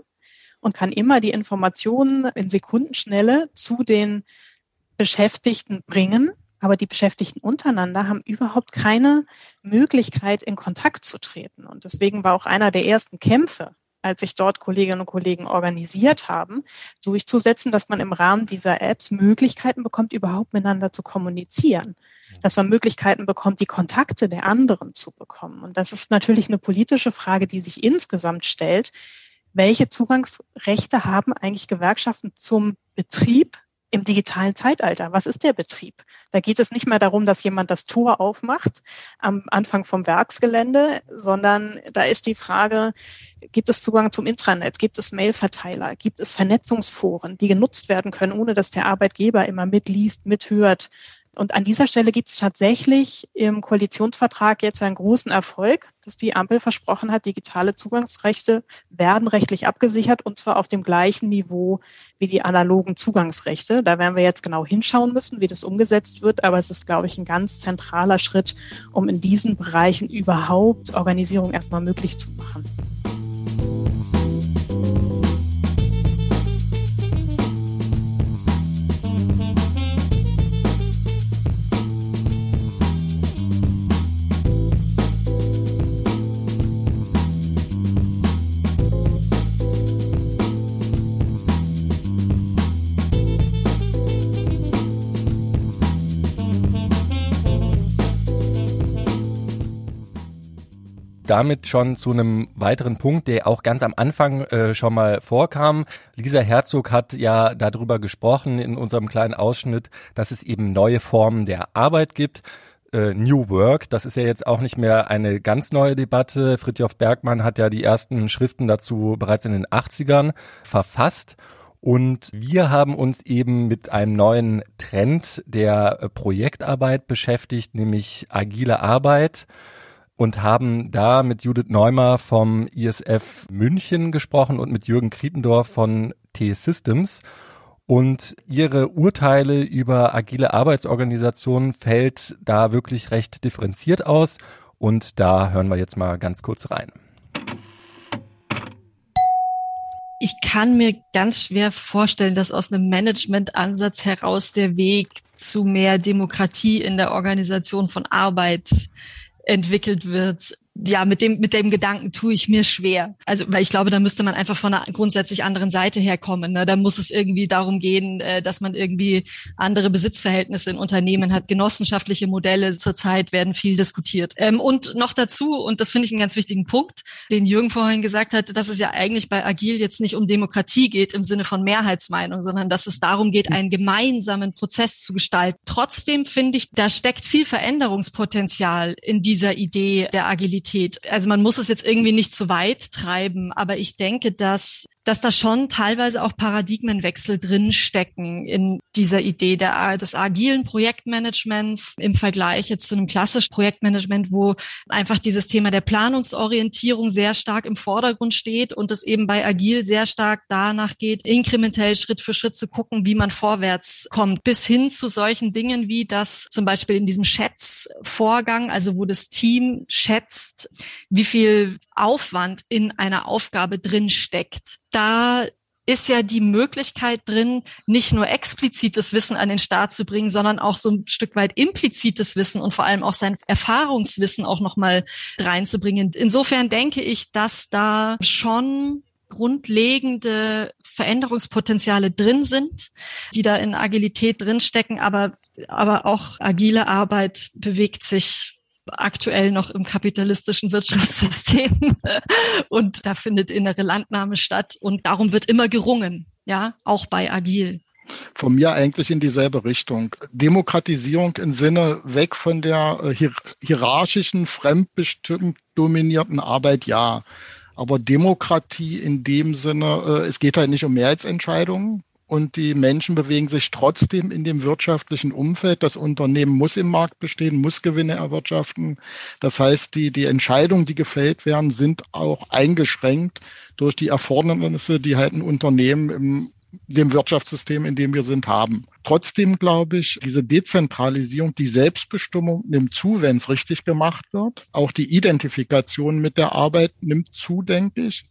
und kann immer die Informationen in Sekundenschnelle zu den Beschäftigten bringen. Aber die Beschäftigten untereinander haben überhaupt keine Möglichkeit, in Kontakt zu treten. Und deswegen war auch einer der ersten Kämpfe, als sich dort Kolleginnen und Kollegen organisiert haben, durchzusetzen, dass man im Rahmen dieser Apps Möglichkeiten bekommt, überhaupt miteinander zu kommunizieren. Dass man Möglichkeiten bekommt, die Kontakte der anderen zu bekommen. Und das ist natürlich eine politische Frage, die sich insgesamt stellt welche Zugangsrechte haben eigentlich Gewerkschaften zum Betrieb im digitalen Zeitalter? Was ist der Betrieb? Da geht es nicht mehr darum, dass jemand das Tor aufmacht am Anfang vom Werksgelände, sondern da ist die Frage, gibt es Zugang zum Intranet? Gibt es Mailverteiler? Gibt es Vernetzungsforen, die genutzt werden können, ohne dass der Arbeitgeber immer mitliest, mithört, und an dieser Stelle gibt es tatsächlich im Koalitionsvertrag jetzt einen großen Erfolg, dass die Ampel versprochen hat, digitale Zugangsrechte werden rechtlich abgesichert und zwar auf dem gleichen Niveau wie die analogen Zugangsrechte. Da werden wir jetzt genau hinschauen müssen, wie das umgesetzt wird, aber es ist, glaube ich, ein ganz zentraler Schritt, um in diesen Bereichen überhaupt Organisierung erstmal möglich zu machen. Damit schon zu einem weiteren Punkt, der auch ganz am Anfang äh, schon mal vorkam. Lisa Herzog hat ja darüber gesprochen in unserem kleinen Ausschnitt, dass es eben neue Formen der Arbeit gibt. Äh, New Work, das ist ja jetzt auch nicht mehr eine ganz neue Debatte. Fritjof Bergmann hat ja die ersten Schriften dazu bereits in den 80ern verfasst. Und wir haben uns eben mit einem neuen Trend der Projektarbeit beschäftigt, nämlich agile Arbeit und haben da mit Judith Neumer vom ISF München gesprochen und mit Jürgen Kriependorf von T-Systems. Und ihre Urteile über agile Arbeitsorganisationen fällt da wirklich recht differenziert aus. Und da hören wir jetzt mal ganz kurz rein. Ich kann mir ganz schwer vorstellen, dass aus einem Managementansatz heraus der Weg zu mehr Demokratie in der Organisation von Arbeit entwickelt wird ja, mit dem, mit dem Gedanken tue ich mir schwer. Also, weil ich glaube, da müsste man einfach von einer grundsätzlich anderen Seite herkommen. Ne? Da muss es irgendwie darum gehen, äh, dass man irgendwie andere Besitzverhältnisse in Unternehmen hat. Genossenschaftliche Modelle zurzeit werden viel diskutiert. Ähm, und noch dazu, und das finde ich einen ganz wichtigen Punkt, den Jürgen vorhin gesagt hat, dass es ja eigentlich bei Agil jetzt nicht um Demokratie geht im Sinne von Mehrheitsmeinung, sondern dass es darum geht, einen gemeinsamen Prozess zu gestalten. Trotzdem finde ich, da steckt viel Veränderungspotenzial in dieser Idee der Agilität. Qualität. Also man muss es jetzt irgendwie nicht zu weit treiben, aber ich denke, dass dass da schon teilweise auch Paradigmenwechsel drin stecken in dieser Idee der, des agilen Projektmanagements im Vergleich jetzt zu einem klassischen Projektmanagement, wo einfach dieses Thema der Planungsorientierung sehr stark im Vordergrund steht und es eben bei agil sehr stark danach geht, inkrementell Schritt für Schritt zu gucken, wie man vorwärts kommt, bis hin zu solchen Dingen wie das zum Beispiel in diesem Schätzvorgang, also wo das Team schätzt, wie viel Aufwand in einer Aufgabe drin steckt da ist ja die Möglichkeit drin, nicht nur explizites Wissen an den Start zu bringen, sondern auch so ein Stück weit implizites Wissen und vor allem auch sein Erfahrungswissen auch nochmal reinzubringen. Insofern denke ich, dass da schon grundlegende Veränderungspotenziale drin sind, die da in Agilität drinstecken, aber, aber auch agile Arbeit bewegt sich aktuell noch im kapitalistischen Wirtschaftssystem und da findet innere Landnahme statt und darum wird immer gerungen, ja, auch bei Agil. Von mir eigentlich in dieselbe Richtung. Demokratisierung im Sinne weg von der äh, hier hierarchischen, fremdbestimmt dominierten Arbeit, ja. Aber Demokratie in dem Sinne, äh, es geht halt nicht um Mehrheitsentscheidungen, und die Menschen bewegen sich trotzdem in dem wirtschaftlichen Umfeld. Das Unternehmen muss im Markt bestehen, muss Gewinne erwirtschaften. Das heißt, die, die Entscheidungen, die gefällt werden, sind auch eingeschränkt durch die Erfordernisse, die halt ein Unternehmen im dem Wirtschaftssystem, in dem wir sind, haben. Trotzdem glaube ich, diese Dezentralisierung, die Selbstbestimmung nimmt zu, wenn es richtig gemacht wird. Auch die Identifikation mit der Arbeit nimmt zu, denke ich.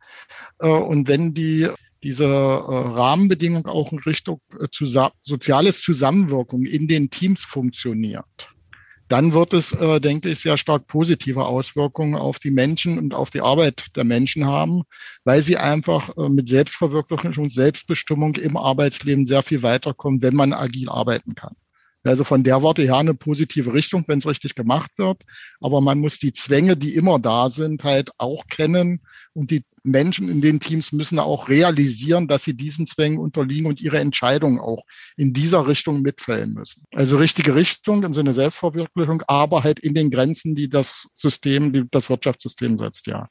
Äh, und wenn die diese äh, Rahmenbedingung auch in Richtung äh, zusa soziales Zusammenwirken in den Teams funktioniert, dann wird es, äh, denke ich, sehr stark positive Auswirkungen auf die Menschen und auf die Arbeit der Menschen haben, weil sie einfach äh, mit Selbstverwirklichung und Selbstbestimmung im Arbeitsleben sehr viel weiterkommen, wenn man agil arbeiten kann. Also von der Worte her eine positive Richtung, wenn es richtig gemacht wird. Aber man muss die Zwänge, die immer da sind, halt auch kennen. Und die Menschen in den Teams müssen auch realisieren, dass sie diesen Zwängen unterliegen und ihre Entscheidungen auch in dieser Richtung mitfällen müssen. Also richtige Richtung im Sinne Selbstverwirklichung, aber halt in den Grenzen, die das System, die das Wirtschaftssystem setzt, ja.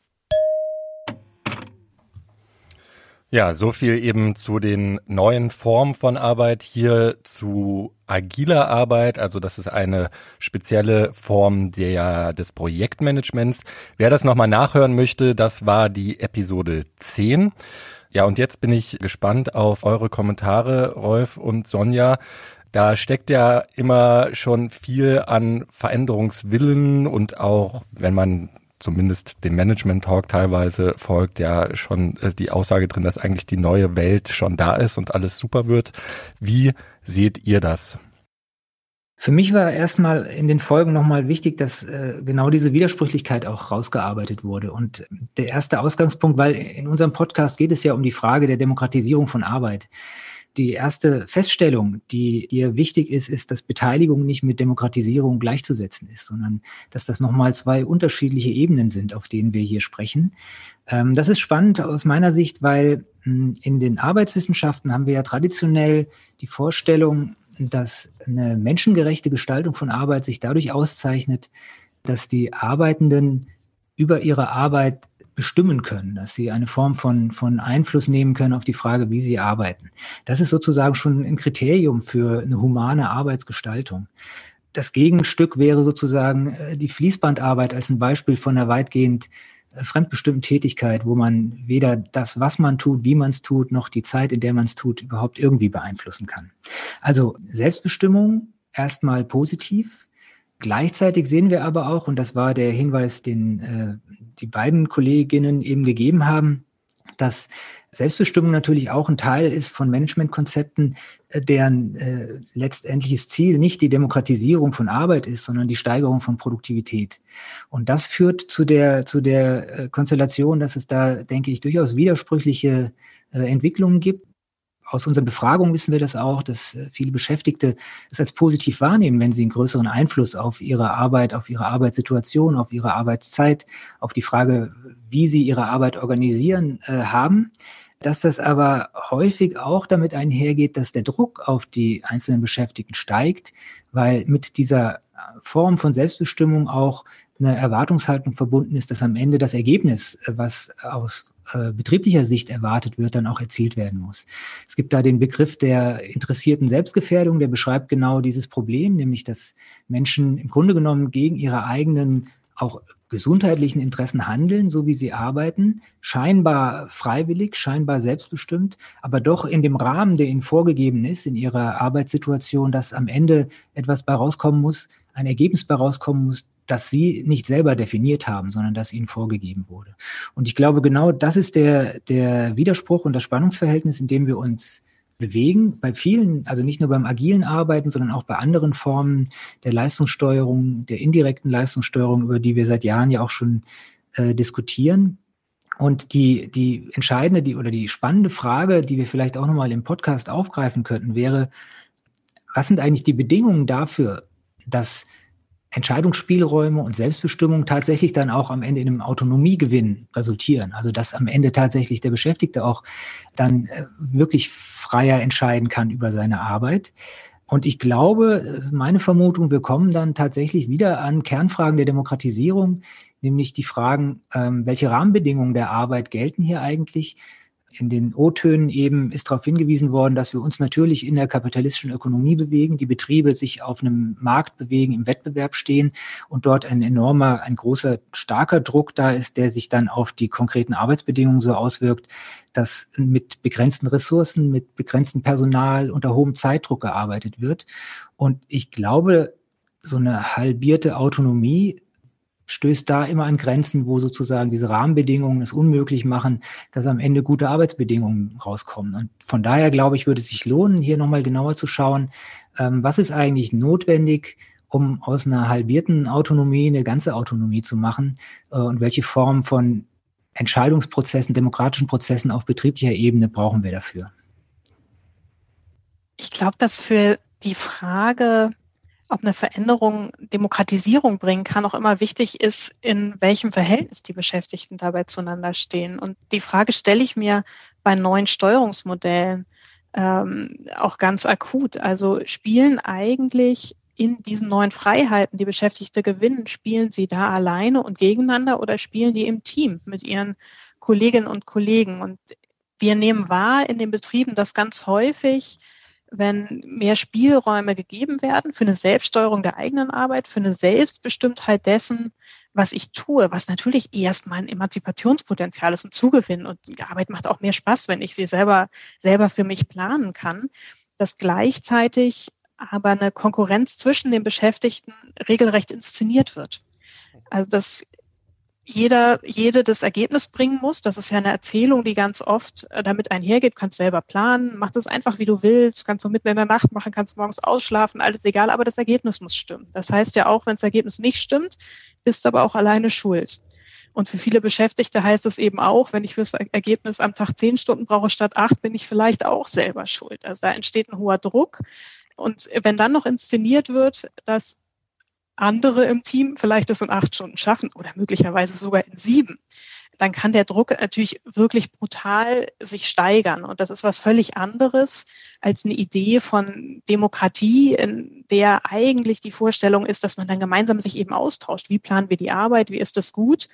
Ja, so viel eben zu den neuen Formen von Arbeit hier zu agiler Arbeit. Also das ist eine spezielle Form der, des Projektmanagements. Wer das nochmal nachhören möchte, das war die Episode 10. Ja, und jetzt bin ich gespannt auf eure Kommentare, Rolf und Sonja. Da steckt ja immer schon viel an Veränderungswillen und auch, wenn man zumindest dem Management Talk teilweise folgt ja schon äh, die Aussage drin, dass eigentlich die neue Welt schon da ist und alles super wird. Wie seht ihr das? Für mich war erstmal in den Folgen nochmal wichtig, dass äh, genau diese Widersprüchlichkeit auch rausgearbeitet wurde. Und der erste Ausgangspunkt, weil in unserem Podcast geht es ja um die Frage der Demokratisierung von Arbeit. Die erste Feststellung, die hier wichtig ist, ist, dass Beteiligung nicht mit Demokratisierung gleichzusetzen ist, sondern dass das nochmal zwei unterschiedliche Ebenen sind, auf denen wir hier sprechen. Ähm, das ist spannend aus meiner Sicht, weil hm, in den Arbeitswissenschaften haben wir ja traditionell die Vorstellung, dass eine menschengerechte Gestaltung von Arbeit sich dadurch auszeichnet, dass die Arbeitenden über ihre Arbeit bestimmen können, dass sie eine Form von, von Einfluss nehmen können auf die Frage, wie sie arbeiten. Das ist sozusagen schon ein Kriterium für eine humane Arbeitsgestaltung. Das Gegenstück wäre sozusagen äh, die Fließbandarbeit als ein Beispiel von einer weitgehend äh, fremdbestimmten Tätigkeit, wo man weder das, was man tut, wie man es tut, noch die Zeit, in der man es tut, überhaupt irgendwie beeinflussen kann. Also Selbstbestimmung erstmal positiv, Gleichzeitig sehen wir aber auch, und das war der Hinweis, den äh, die beiden Kolleginnen eben gegeben haben, dass Selbstbestimmung natürlich auch ein Teil ist von Managementkonzepten, äh, deren äh, letztendliches Ziel nicht die Demokratisierung von Arbeit ist, sondern die Steigerung von Produktivität. Und das führt zu der, zu der äh, Konstellation, dass es da, denke ich, durchaus widersprüchliche äh, Entwicklungen gibt aus unseren Befragungen wissen wir das auch, dass äh, viele Beschäftigte es als positiv wahrnehmen, wenn sie einen größeren Einfluss auf ihre Arbeit, auf ihre Arbeitssituation, auf ihre Arbeitszeit, auf die Frage, wie sie ihre Arbeit organisieren, äh, haben. Dass das aber häufig auch damit einhergeht, dass der Druck auf die einzelnen Beschäftigten steigt, weil mit dieser Form von Selbstbestimmung auch eine Erwartungshaltung verbunden ist, dass am Ende das Ergebnis, äh, was aus äh, betrieblicher Sicht erwartet wird, dann auch erzielt werden muss. Es gibt da den Begriff der interessierten Selbstgefährdung, der beschreibt genau dieses Problem, nämlich dass Menschen im Grunde genommen gegen ihre eigenen auch gesundheitlichen Interessen handeln, so wie sie arbeiten, scheinbar freiwillig, scheinbar selbstbestimmt, aber doch in dem Rahmen, der ihnen vorgegeben ist, in ihrer Arbeitssituation, dass am Ende etwas bei rauskommen muss, ein Ergebnis bei rauskommen muss, das sie nicht selber definiert haben, sondern das ihnen vorgegeben wurde. Und ich glaube, genau das ist der, der Widerspruch und das Spannungsverhältnis, in dem wir uns bewegen. Bei vielen, also nicht nur beim agilen Arbeiten, sondern auch bei anderen Formen der Leistungssteuerung, der indirekten Leistungssteuerung, über die wir seit Jahren ja auch schon äh, diskutieren. Und die, die entscheidende, die oder die spannende Frage, die wir vielleicht auch nochmal im Podcast aufgreifen könnten, wäre, was sind eigentlich die Bedingungen dafür, dass Entscheidungsspielräume und Selbstbestimmung tatsächlich dann auch am Ende in einem Autonomiegewinn resultieren. Also dass am Ende tatsächlich der Beschäftigte auch dann äh, wirklich freier entscheiden kann über seine Arbeit. Und ich glaube, meine Vermutung, wir kommen dann tatsächlich wieder an Kernfragen der Demokratisierung, nämlich die Fragen, ähm, welche Rahmenbedingungen der Arbeit gelten hier eigentlich? In den O-Tönen eben ist darauf hingewiesen worden, dass wir uns natürlich in der kapitalistischen Ökonomie bewegen, die Betriebe sich auf einem Markt bewegen, im Wettbewerb stehen und dort ein enormer, ein großer, starker Druck da ist, der sich dann auf die konkreten Arbeitsbedingungen so auswirkt, dass mit begrenzten Ressourcen, mit begrenztem Personal unter hohem Zeitdruck gearbeitet wird. Und ich glaube, so eine halbierte Autonomie stößt da immer an Grenzen, wo sozusagen diese Rahmenbedingungen es unmöglich machen, dass am Ende gute Arbeitsbedingungen rauskommen. Und von daher glaube ich, würde es sich lohnen, hier nochmal genauer zu schauen, ähm, was ist eigentlich notwendig, um aus einer halbierten Autonomie eine ganze Autonomie zu machen äh, und welche Form von Entscheidungsprozessen, demokratischen Prozessen auf betrieblicher Ebene brauchen wir dafür? Ich glaube, dass für die Frage, ob eine Veränderung Demokratisierung bringen kann, auch immer wichtig ist, in welchem Verhältnis die Beschäftigten dabei zueinander stehen. Und die Frage stelle ich mir bei neuen Steuerungsmodellen ähm, auch ganz akut. Also spielen eigentlich in diesen neuen Freiheiten, die Beschäftigte gewinnen, spielen sie da alleine und gegeneinander oder spielen die im Team mit ihren Kolleginnen und Kollegen? Und wir nehmen wahr in den Betrieben, dass ganz häufig wenn mehr Spielräume gegeben werden für eine Selbststeuerung der eigenen Arbeit, für eine Selbstbestimmtheit dessen, was ich tue, was natürlich erst mein Emanzipationspotenzial ist und Zugewinn. Und die Arbeit macht auch mehr Spaß, wenn ich sie selber, selber für mich planen kann, dass gleichzeitig aber eine Konkurrenz zwischen den Beschäftigten regelrecht inszeniert wird. Also das jeder, jede das Ergebnis bringen muss. Das ist ja eine Erzählung, die ganz oft äh, damit einhergeht. Kannst selber planen, mach das einfach, wie du willst, kannst du mitten in der Nacht machen, kannst morgens ausschlafen, alles egal, aber das Ergebnis muss stimmen. Das heißt ja auch, wenn das Ergebnis nicht stimmt, bist du aber auch alleine schuld. Und für viele Beschäftigte heißt es eben auch, wenn ich fürs Ergebnis am Tag zehn Stunden brauche statt acht, bin ich vielleicht auch selber schuld. Also da entsteht ein hoher Druck. Und wenn dann noch inszeniert wird, dass andere im Team vielleicht das in acht Stunden schaffen oder möglicherweise sogar in sieben, dann kann der Druck natürlich wirklich brutal sich steigern. Und das ist was völlig anderes als eine Idee von Demokratie, in der eigentlich die Vorstellung ist, dass man dann gemeinsam sich eben austauscht. Wie planen wir die Arbeit? Wie ist das gut?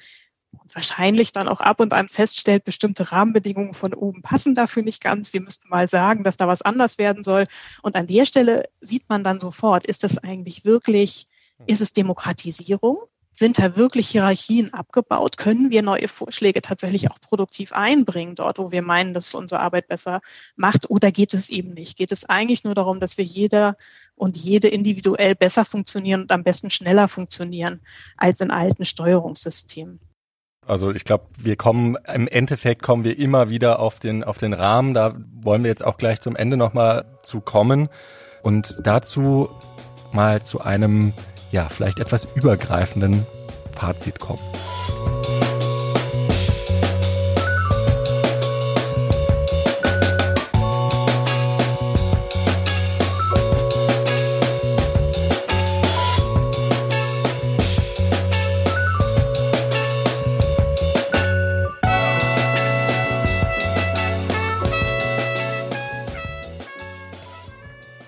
Und wahrscheinlich dann auch ab und an feststellt, bestimmte Rahmenbedingungen von oben passen dafür nicht ganz. Wir müssten mal sagen, dass da was anders werden soll. Und an der Stelle sieht man dann sofort, ist das eigentlich wirklich, ist es Demokratisierung? Sind da wirklich Hierarchien abgebaut? Können wir neue Vorschläge tatsächlich auch produktiv einbringen, dort, wo wir meinen, dass unsere Arbeit besser macht? Oder geht es eben nicht? Geht es eigentlich nur darum, dass wir jeder und jede individuell besser funktionieren und am besten schneller funktionieren als in alten Steuerungssystemen? Also ich glaube, wir kommen im Endeffekt kommen wir immer wieder auf den auf den Rahmen. Da wollen wir jetzt auch gleich zum Ende nochmal zu kommen und dazu mal zu einem ja, vielleicht etwas übergreifenden Fazit kommen.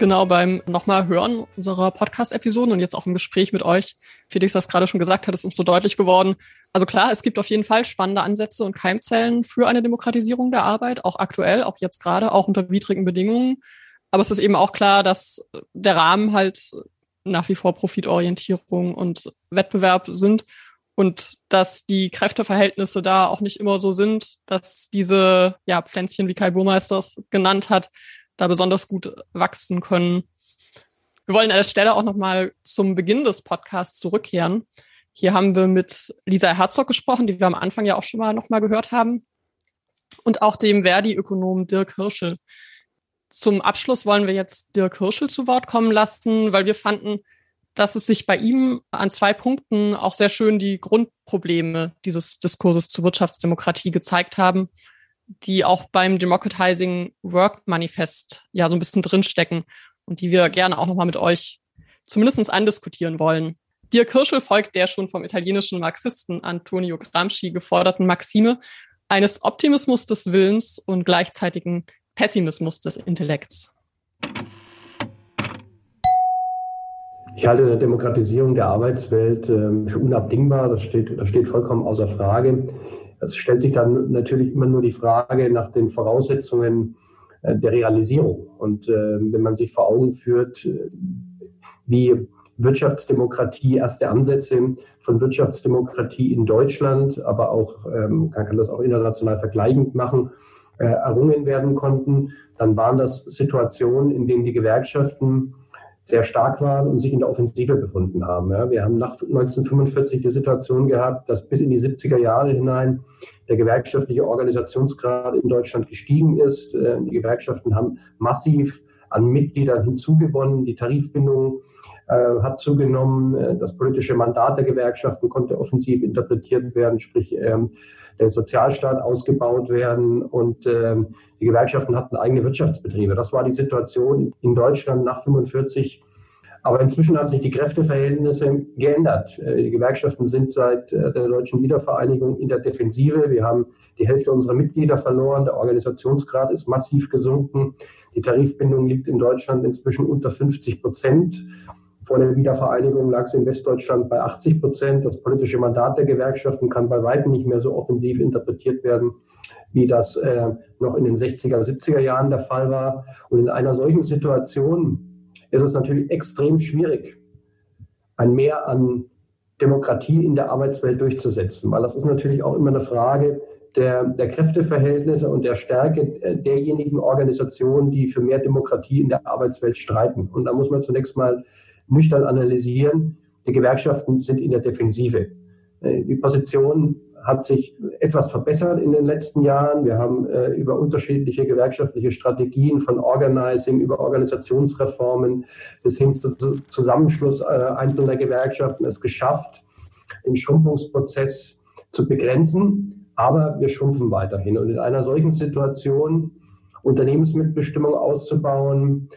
Genau beim nochmal hören unserer Podcast-Episoden und jetzt auch im Gespräch mit euch, Felix das gerade schon gesagt hat, ist uns so deutlich geworden. Also klar, es gibt auf jeden Fall spannende Ansätze und Keimzellen für eine Demokratisierung der Arbeit, auch aktuell, auch jetzt gerade, auch unter widrigen Bedingungen. Aber es ist eben auch klar, dass der Rahmen halt nach wie vor Profitorientierung und Wettbewerb sind und dass die Kräfteverhältnisse da auch nicht immer so sind, dass diese ja, Pflänzchen, wie Kai Burmeister es genannt hat, da besonders gut wachsen können. Wir wollen an der Stelle auch nochmal zum Beginn des Podcasts zurückkehren. Hier haben wir mit Lisa Herzog gesprochen, die wir am Anfang ja auch schon mal nochmal gehört haben. Und auch dem Verdi-Ökonom Dirk Hirschel. Zum Abschluss wollen wir jetzt Dirk Hirschel zu Wort kommen lassen, weil wir fanden, dass es sich bei ihm an zwei Punkten auch sehr schön die Grundprobleme dieses Diskurses zur Wirtschaftsdemokratie gezeigt haben die auch beim Democratizing Work Manifest ja so ein bisschen drinstecken und die wir gerne auch nochmal mit euch zumindest andiskutieren wollen. Dirk Kirschel folgt der schon vom italienischen Marxisten Antonio Gramsci geforderten Maxime eines Optimismus des Willens und gleichzeitigen Pessimismus des Intellekts. Ich halte eine Demokratisierung der Arbeitswelt ähm, für unabdingbar. Das steht, das steht vollkommen außer Frage. Es stellt sich dann natürlich immer nur die Frage nach den Voraussetzungen äh, der Realisierung. Und äh, wenn man sich vor Augen führt, äh, wie Wirtschaftsdemokratie, erste Ansätze von Wirtschaftsdemokratie in Deutschland, aber auch, ähm, man kann das auch international vergleichend machen, errungen werden konnten, dann waren das Situationen, in denen die Gewerkschaften sehr stark waren und sich in der Offensive befunden haben. Ja, wir haben nach 1945 die Situation gehabt, dass bis in die 70er Jahre hinein der gewerkschaftliche Organisationsgrad in Deutschland gestiegen ist. Äh, die Gewerkschaften haben massiv an Mitgliedern hinzugewonnen. Die Tarifbindung äh, hat zugenommen. Äh, das politische Mandat der Gewerkschaften konnte offensiv interpretiert werden, sprich ähm, der Sozialstaat ausgebaut werden und ähm, die Gewerkschaften hatten eigene Wirtschaftsbetriebe. Das war die Situation in Deutschland nach 45. Aber inzwischen haben sich die Kräfteverhältnisse geändert. Äh, die Gewerkschaften sind seit äh, der deutschen Wiedervereinigung in der Defensive. Wir haben die Hälfte unserer Mitglieder verloren. Der Organisationsgrad ist massiv gesunken. Die Tarifbindung liegt in Deutschland inzwischen unter 50 Prozent. Vor der Wiedervereinigung lag es in Westdeutschland bei 80 Prozent. Das politische Mandat der Gewerkschaften kann bei weitem nicht mehr so offensiv interpretiert werden, wie das äh, noch in den 60er, 70er Jahren der Fall war. Und in einer solchen Situation ist es natürlich extrem schwierig, ein Mehr an Demokratie in der Arbeitswelt durchzusetzen, weil das ist natürlich auch immer eine Frage der, der Kräfteverhältnisse und der Stärke äh, derjenigen Organisationen, die für mehr Demokratie in der Arbeitswelt streiten. Und da muss man zunächst mal nüchtern analysieren. Die Gewerkschaften sind in der Defensive. Äh, die Position hat sich etwas verbessert in den letzten Jahren. Wir haben äh, über unterschiedliche gewerkschaftliche Strategien von Organizing, über Organisationsreformen bis hin zu Zusammenschluss äh, einzelner Gewerkschaften es geschafft, den Schrumpfungsprozess zu begrenzen, aber wir schrumpfen weiterhin. Und in einer solchen Situation Unternehmensmitbestimmung auszubauen,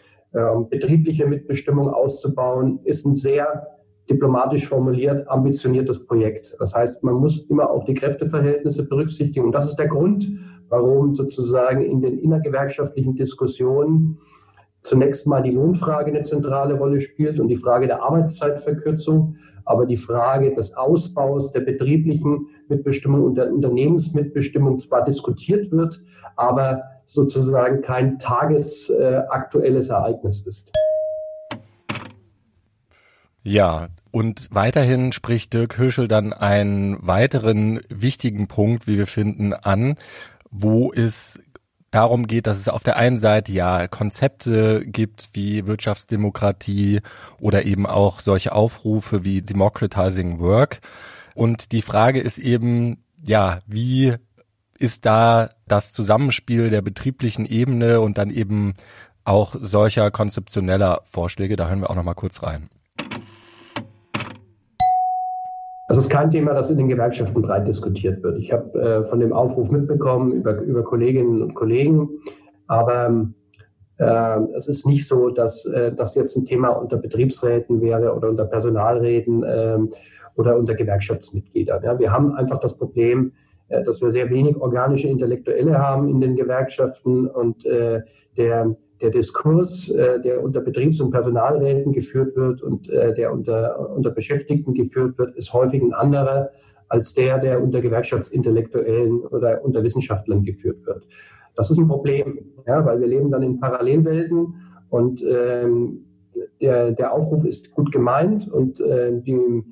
betriebliche Mitbestimmung auszubauen, ist ein sehr diplomatisch formuliert ambitioniertes Projekt. Das heißt, man muss immer auch die Kräfteverhältnisse berücksichtigen. Und das ist der Grund, warum sozusagen in den innergewerkschaftlichen Diskussionen zunächst mal die Lohnfrage eine zentrale Rolle spielt und die Frage der Arbeitszeitverkürzung, aber die Frage des Ausbaus der betrieblichen Mitbestimmung und der Unternehmensmitbestimmung zwar diskutiert wird, aber sozusagen kein tagesaktuelles Ereignis ist. Ja, und weiterhin spricht Dirk Hirschel dann einen weiteren wichtigen Punkt, wie wir finden, an, wo es darum geht, dass es auf der einen Seite ja Konzepte gibt wie Wirtschaftsdemokratie oder eben auch solche Aufrufe wie Democratizing Work. Und die Frage ist eben, ja, wie ist da das Zusammenspiel der betrieblichen Ebene und dann eben auch solcher konzeptioneller Vorschläge? Da hören wir auch noch mal kurz rein. Das ist kein Thema, das in den Gewerkschaften breit diskutiert wird. Ich habe äh, von dem Aufruf mitbekommen über, über Kolleginnen und Kollegen, aber äh, es ist nicht so, dass äh, das jetzt ein Thema unter Betriebsräten wäre oder unter Personalräten äh, oder unter Gewerkschaftsmitgliedern. Ja, wir haben einfach das Problem, äh, dass wir sehr wenig organische Intellektuelle haben in den Gewerkschaften und äh, der der Diskurs, äh, der unter Betriebs- und Personalräten geführt wird und äh, der unter, unter Beschäftigten geführt wird, ist häufig ein anderer als der, der unter Gewerkschaftsintellektuellen oder unter Wissenschaftlern geführt wird. Das ist ein Problem, ja, weil wir leben dann in Parallelwelten und ähm, der, der Aufruf ist gut gemeint und äh, die,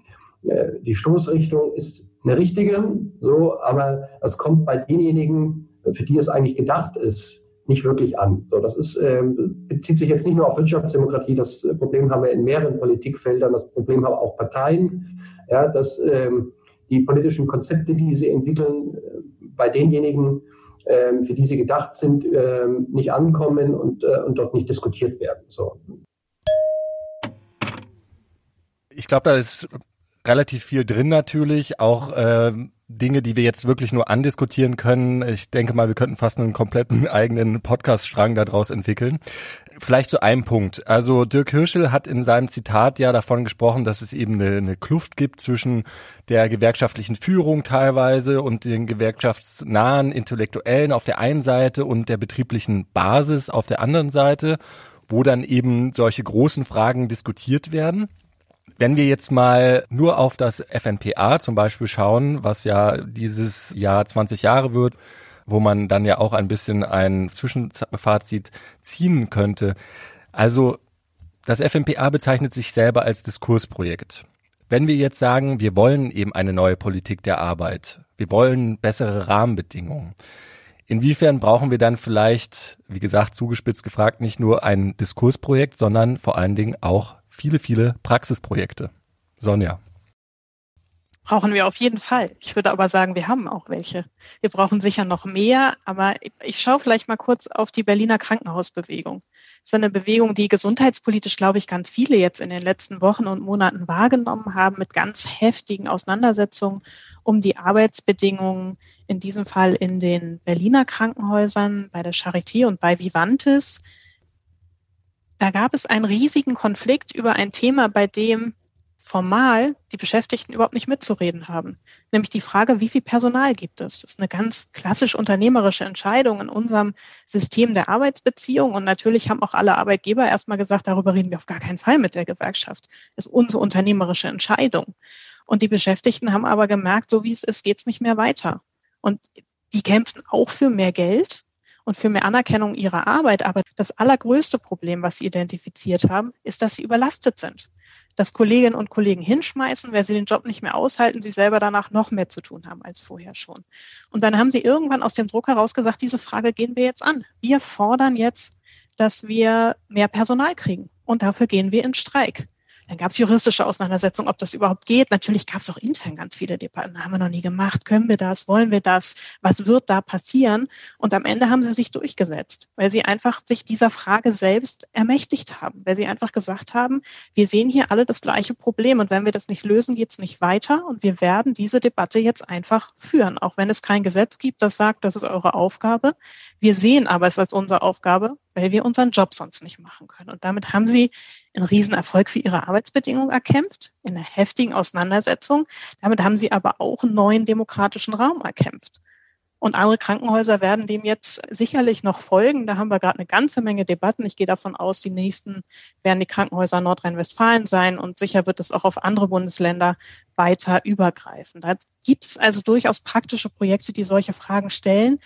äh, die Stoßrichtung ist eine richtige, so, aber es kommt bei denjenigen, für die es eigentlich gedacht ist, nicht wirklich an. So, das ist, ähm, bezieht sich jetzt nicht nur auf Wirtschaftsdemokratie, das Problem haben wir in mehreren Politikfeldern, das Problem haben auch Parteien, ja, dass ähm, die politischen Konzepte, die sie entwickeln, äh, bei denjenigen, ähm, für die sie gedacht sind, ähm, nicht ankommen und, äh, und dort nicht diskutiert werden. So. Ich glaube, da ist relativ viel drin natürlich, auch äh, Dinge, die wir jetzt wirklich nur andiskutieren können. Ich denke mal, wir könnten fast einen kompletten eigenen Podcast-Strang daraus entwickeln. Vielleicht zu einem Punkt. Also Dirk Hirschel hat in seinem Zitat ja davon gesprochen, dass es eben eine, eine Kluft gibt zwischen der gewerkschaftlichen Führung teilweise und den gewerkschaftsnahen Intellektuellen auf der einen Seite und der betrieblichen Basis auf der anderen Seite, wo dann eben solche großen Fragen diskutiert werden. Wenn wir jetzt mal nur auf das FNPA zum Beispiel schauen, was ja dieses Jahr 20 Jahre wird, wo man dann ja auch ein bisschen ein Zwischenfazit ziehen könnte. Also das FNPA bezeichnet sich selber als Diskursprojekt. Wenn wir jetzt sagen, wir wollen eben eine neue Politik der Arbeit, wir wollen bessere Rahmenbedingungen, inwiefern brauchen wir dann vielleicht, wie gesagt, zugespitzt gefragt, nicht nur ein Diskursprojekt, sondern vor allen Dingen auch viele, viele Praxisprojekte. Sonja. Brauchen wir auf jeden Fall. Ich würde aber sagen, wir haben auch welche. Wir brauchen sicher noch mehr, aber ich schaue vielleicht mal kurz auf die Berliner Krankenhausbewegung. Das ist eine Bewegung, die gesundheitspolitisch, glaube ich, ganz viele jetzt in den letzten Wochen und Monaten wahrgenommen haben, mit ganz heftigen Auseinandersetzungen um die Arbeitsbedingungen, in diesem Fall in den Berliner Krankenhäusern, bei der Charité und bei Vivantes. Da gab es einen riesigen Konflikt über ein Thema, bei dem formal die Beschäftigten überhaupt nicht mitzureden haben. Nämlich die Frage, wie viel Personal gibt es? Das ist eine ganz klassisch unternehmerische Entscheidung in unserem System der Arbeitsbeziehung. Und natürlich haben auch alle Arbeitgeber erstmal gesagt, darüber reden wir auf gar keinen Fall mit der Gewerkschaft. Das ist unsere unternehmerische Entscheidung. Und die Beschäftigten haben aber gemerkt, so wie es ist, geht es nicht mehr weiter. Und die kämpfen auch für mehr Geld und für mehr Anerkennung ihrer Arbeit. Aber das allergrößte Problem, was sie identifiziert haben, ist, dass sie überlastet sind. Dass Kolleginnen und Kollegen hinschmeißen, weil sie den Job nicht mehr aushalten, sie selber danach noch mehr zu tun haben als vorher schon. Und dann haben sie irgendwann aus dem Druck heraus gesagt, diese Frage gehen wir jetzt an. Wir fordern jetzt, dass wir mehr Personal kriegen. Und dafür gehen wir in Streik. Dann gab es juristische Auseinandersetzungen, ob das überhaupt geht. Natürlich gab es auch intern ganz viele Debatten. Haben wir noch nie gemacht? Können wir das? Wollen wir das? Was wird da passieren? Und am Ende haben sie sich durchgesetzt, weil sie einfach sich dieser Frage selbst ermächtigt haben, weil sie einfach gesagt haben, wir sehen hier alle das gleiche Problem und wenn wir das nicht lösen, geht es nicht weiter und wir werden diese Debatte jetzt einfach führen, auch wenn es kein Gesetz gibt, das sagt, das ist eure Aufgabe. Wir sehen aber es als unsere Aufgabe, weil wir unseren Job sonst nicht machen können. Und damit haben sie einen Riesenerfolg für ihre Arbeitsbedingungen erkämpft, in einer heftigen Auseinandersetzung. Damit haben sie aber auch einen neuen demokratischen Raum erkämpft. Und andere Krankenhäuser werden dem jetzt sicherlich noch folgen. Da haben wir gerade eine ganze Menge Debatten. Ich gehe davon aus, die nächsten werden die Krankenhäuser Nordrhein-Westfalen sein und sicher wird es auch auf andere Bundesländer weiter übergreifen. Da gibt es also durchaus praktische Projekte, die solche Fragen stellen,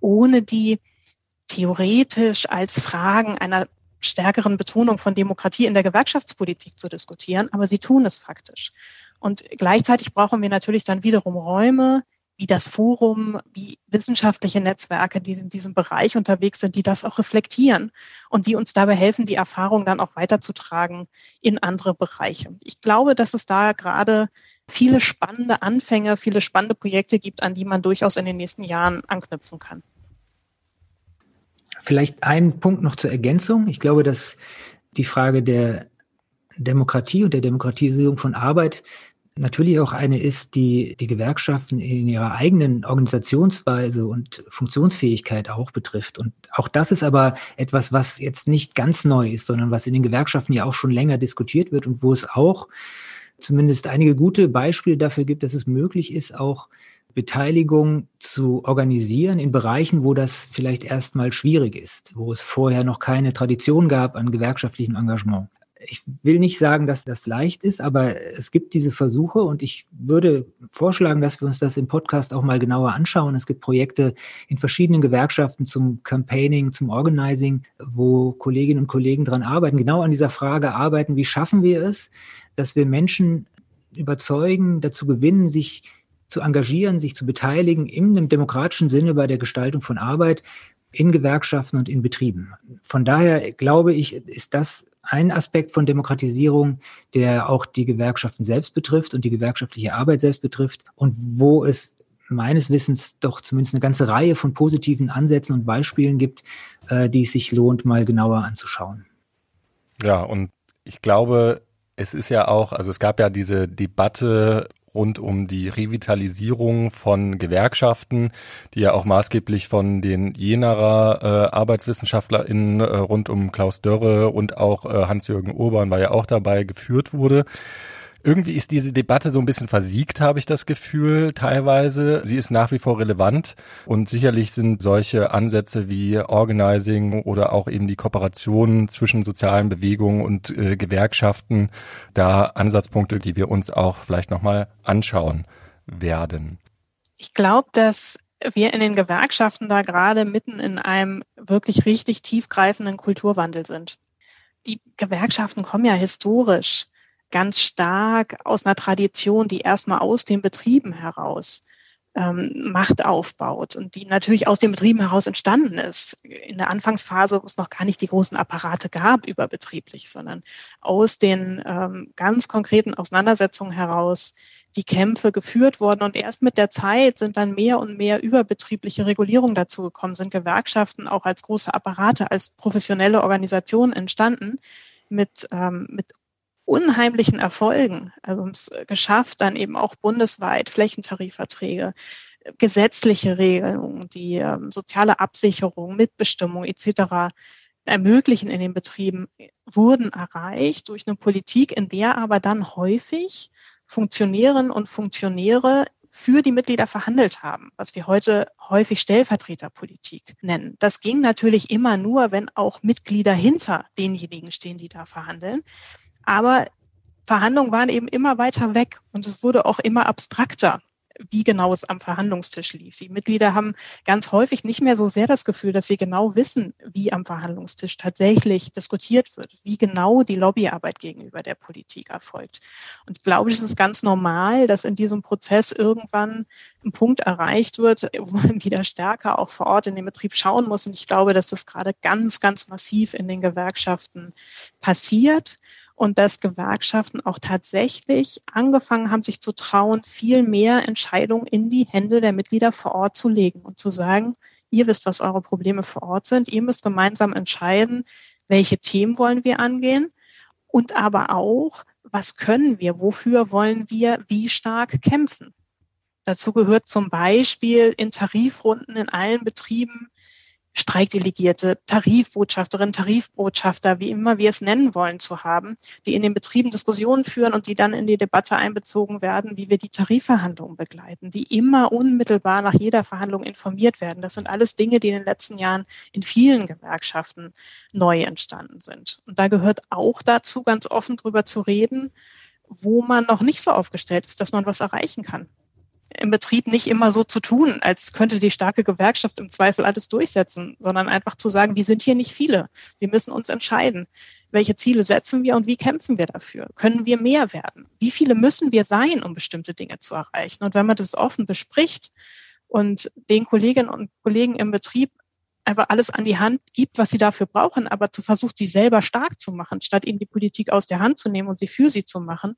ohne die theoretisch als Fragen einer stärkeren Betonung von Demokratie in der Gewerkschaftspolitik zu diskutieren, aber sie tun es faktisch. Und gleichzeitig brauchen wir natürlich dann wiederum Räume, wie das Forum, wie wissenschaftliche Netzwerke, die in diesem Bereich unterwegs sind, die das auch reflektieren und die uns dabei helfen, die Erfahrung dann auch weiterzutragen in andere Bereiche. Ich glaube, dass es da gerade viele spannende Anfänge, viele spannende Projekte gibt, an die man durchaus in den nächsten Jahren anknüpfen kann. Vielleicht ein Punkt noch zur Ergänzung. Ich glaube, dass die Frage der Demokratie und der Demokratisierung von Arbeit natürlich auch eine ist, die die Gewerkschaften in ihrer eigenen Organisationsweise und Funktionsfähigkeit auch betrifft. Und auch das ist aber etwas, was jetzt nicht ganz neu ist, sondern was in den Gewerkschaften ja auch schon länger diskutiert wird und wo es auch zumindest einige gute Beispiele dafür gibt, dass es möglich ist, auch Beteiligung zu organisieren in Bereichen, wo das vielleicht erstmal schwierig ist, wo es vorher noch keine Tradition gab an gewerkschaftlichem Engagement ich will nicht sagen, dass das leicht ist, aber es gibt diese Versuche und ich würde vorschlagen, dass wir uns das im Podcast auch mal genauer anschauen. Es gibt Projekte in verschiedenen Gewerkschaften zum Campaigning, zum Organizing, wo Kolleginnen und Kollegen dran arbeiten, genau an dieser Frage arbeiten, wie schaffen wir es, dass wir Menschen überzeugen, dazu gewinnen, sich zu engagieren, sich zu beteiligen im demokratischen Sinne bei der Gestaltung von Arbeit in Gewerkschaften und in Betrieben. Von daher glaube ich, ist das ein Aspekt von Demokratisierung, der auch die Gewerkschaften selbst betrifft und die gewerkschaftliche Arbeit selbst betrifft und wo es meines Wissens doch zumindest eine ganze Reihe von positiven Ansätzen und Beispielen gibt, äh, die es sich lohnt, mal genauer anzuschauen. Ja, und ich glaube, es ist ja auch, also es gab ja diese Debatte rund um die Revitalisierung von Gewerkschaften, die ja auch maßgeblich von den Jenerer äh, ArbeitswissenschaftlerInnen äh, rund um Klaus Dörre und auch äh, Hans-Jürgen Urban war ja auch dabei geführt wurde. Irgendwie ist diese Debatte so ein bisschen versiegt, habe ich das Gefühl, teilweise. Sie ist nach wie vor relevant und sicherlich sind solche Ansätze wie Organizing oder auch eben die Kooperation zwischen sozialen Bewegungen und äh, Gewerkschaften da Ansatzpunkte, die wir uns auch vielleicht nochmal anschauen werden. Ich glaube, dass wir in den Gewerkschaften da gerade mitten in einem wirklich richtig tiefgreifenden Kulturwandel sind. Die Gewerkschaften kommen ja historisch ganz stark aus einer Tradition, die erstmal aus den Betrieben heraus ähm, Macht aufbaut und die natürlich aus den Betrieben heraus entstanden ist. In der Anfangsphase, wo es noch gar nicht die großen Apparate gab überbetrieblich, sondern aus den ähm, ganz konkreten Auseinandersetzungen heraus die Kämpfe geführt worden. Und erst mit der Zeit sind dann mehr und mehr überbetriebliche Regulierungen dazu gekommen, sind Gewerkschaften auch als große Apparate, als professionelle Organisationen entstanden mit, ähm, mit unheimlichen Erfolgen. Also es geschafft, dann eben auch bundesweit Flächentarifverträge, gesetzliche Regelungen, die ähm, soziale Absicherung, Mitbestimmung etc. ermöglichen in den Betrieben, wurden erreicht durch eine Politik, in der aber dann häufig Funktionärinnen und Funktionäre für die Mitglieder verhandelt haben, was wir heute häufig Stellvertreterpolitik nennen. Das ging natürlich immer nur, wenn auch Mitglieder hinter denjenigen stehen, die da verhandeln. Aber Verhandlungen waren eben immer weiter weg und es wurde auch immer abstrakter wie genau es am Verhandlungstisch lief. Die Mitglieder haben ganz häufig nicht mehr so sehr das Gefühl, dass sie genau wissen, wie am Verhandlungstisch tatsächlich diskutiert wird, wie genau die Lobbyarbeit gegenüber der Politik erfolgt. Und ich glaube, es ist ganz normal, dass in diesem Prozess irgendwann ein Punkt erreicht wird, wo man wieder stärker auch vor Ort in den Betrieb schauen muss. Und ich glaube, dass das gerade ganz, ganz massiv in den Gewerkschaften passiert und dass Gewerkschaften auch tatsächlich angefangen haben, sich zu trauen, viel mehr Entscheidungen in die Hände der Mitglieder vor Ort zu legen und zu sagen, ihr wisst, was eure Probleme vor Ort sind, ihr müsst gemeinsam entscheiden, welche Themen wollen wir angehen. Und aber auch, was können wir, wofür wollen wir wie stark kämpfen. Dazu gehört zum Beispiel in Tarifrunden in allen Betrieben Streikdelegierte, Tarifbotschafterinnen, Tarifbotschafter, wie immer wir es nennen wollen, zu haben, die in den Betrieben Diskussionen führen und die dann in die Debatte einbezogen werden, wie wir die Tarifverhandlungen begleiten, die immer unmittelbar nach jeder Verhandlung informiert werden. Das sind alles Dinge, die in den letzten Jahren in vielen Gewerkschaften neu entstanden sind. Und da gehört auch dazu, ganz offen drüber zu reden, wo man noch nicht so aufgestellt ist, dass man was erreichen kann im Betrieb nicht immer so zu tun, als könnte die starke Gewerkschaft im Zweifel alles durchsetzen, sondern einfach zu sagen, wir sind hier nicht viele. Wir müssen uns entscheiden, welche Ziele setzen wir und wie kämpfen wir dafür? Können wir mehr werden? Wie viele müssen wir sein, um bestimmte Dinge zu erreichen? Und wenn man das offen bespricht und den Kolleginnen und Kollegen im Betrieb einfach alles an die Hand gibt, was sie dafür brauchen, aber zu versucht, sie selber stark zu machen, statt ihnen die Politik aus der Hand zu nehmen und sie für sie zu machen,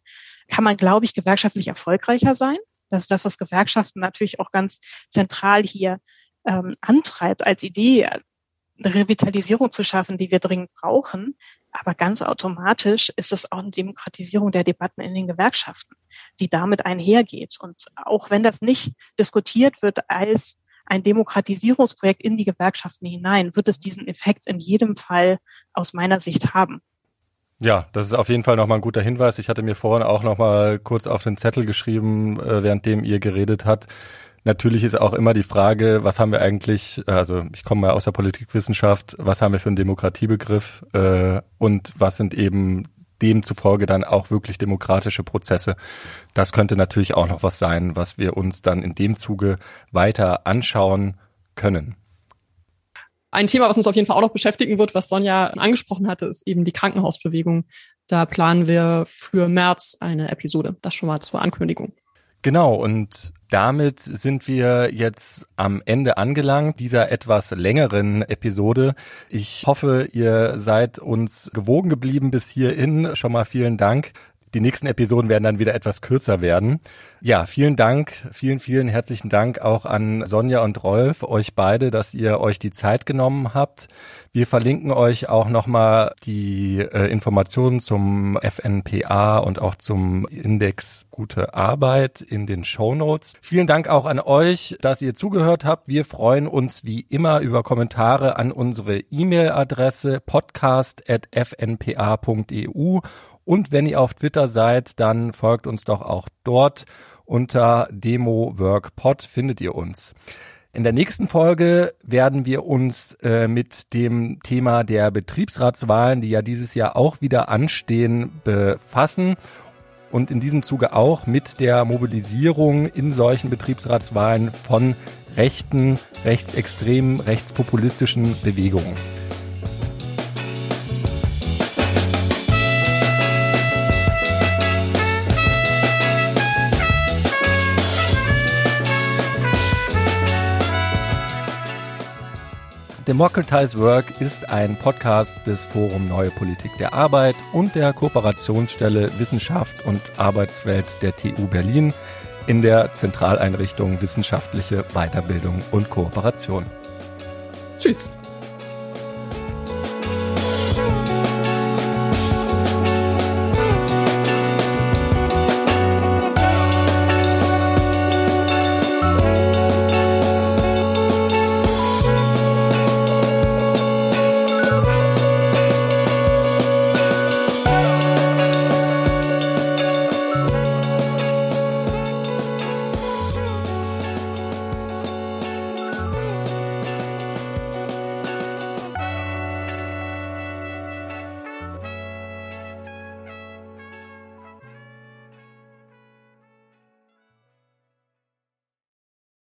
kann man, glaube ich, gewerkschaftlich erfolgreicher sein. Das ist das, was Gewerkschaften natürlich auch ganz zentral hier ähm, antreibt als Idee, eine Revitalisierung zu schaffen, die wir dringend brauchen. Aber ganz automatisch ist es auch eine Demokratisierung der Debatten in den Gewerkschaften, die damit einhergeht. Und auch wenn das nicht diskutiert wird als ein Demokratisierungsprojekt in die Gewerkschaften hinein, wird es diesen Effekt in jedem Fall aus meiner Sicht haben. Ja, das ist auf jeden Fall nochmal ein guter Hinweis. Ich hatte mir vorhin auch nochmal kurz auf den Zettel geschrieben, äh, währenddem ihr geredet habt. Natürlich ist auch immer die Frage, was haben wir eigentlich, also ich komme mal aus der Politikwissenschaft, was haben wir für einen Demokratiebegriff äh, und was sind eben demzufolge dann auch wirklich demokratische Prozesse. Das könnte natürlich auch noch was sein, was wir uns dann in dem Zuge weiter anschauen können. Ein Thema, was uns auf jeden Fall auch noch beschäftigen wird, was Sonja angesprochen hatte, ist eben die Krankenhausbewegung. Da planen wir für März eine Episode. Das schon mal zur Ankündigung. Genau, und damit sind wir jetzt am Ende angelangt dieser etwas längeren Episode. Ich hoffe, ihr seid uns gewogen geblieben bis hierhin. Schon mal vielen Dank. Die nächsten Episoden werden dann wieder etwas kürzer werden. Ja, vielen Dank, vielen, vielen herzlichen Dank auch an Sonja und Rolf, euch beide, dass ihr euch die Zeit genommen habt. Wir verlinken euch auch nochmal die äh, Informationen zum FNPA und auch zum Index Gute Arbeit in den Show Notes. Vielen Dank auch an euch, dass ihr zugehört habt. Wir freuen uns wie immer über Kommentare an unsere E-Mail-Adresse podcast.fnpa.eu und wenn ihr auf Twitter seid, dann folgt uns doch auch dort. Unter DemoWorkPod findet ihr uns. In der nächsten Folge werden wir uns äh, mit dem Thema der Betriebsratswahlen, die ja dieses Jahr auch wieder anstehen, befassen und in diesem Zuge auch mit der Mobilisierung in solchen Betriebsratswahlen von rechten, rechtsextremen, rechtspopulistischen Bewegungen. Democratize Work ist ein Podcast des Forum Neue Politik der Arbeit und der Kooperationsstelle Wissenschaft und Arbeitswelt der TU Berlin in der Zentraleinrichtung Wissenschaftliche Weiterbildung und Kooperation. Tschüss.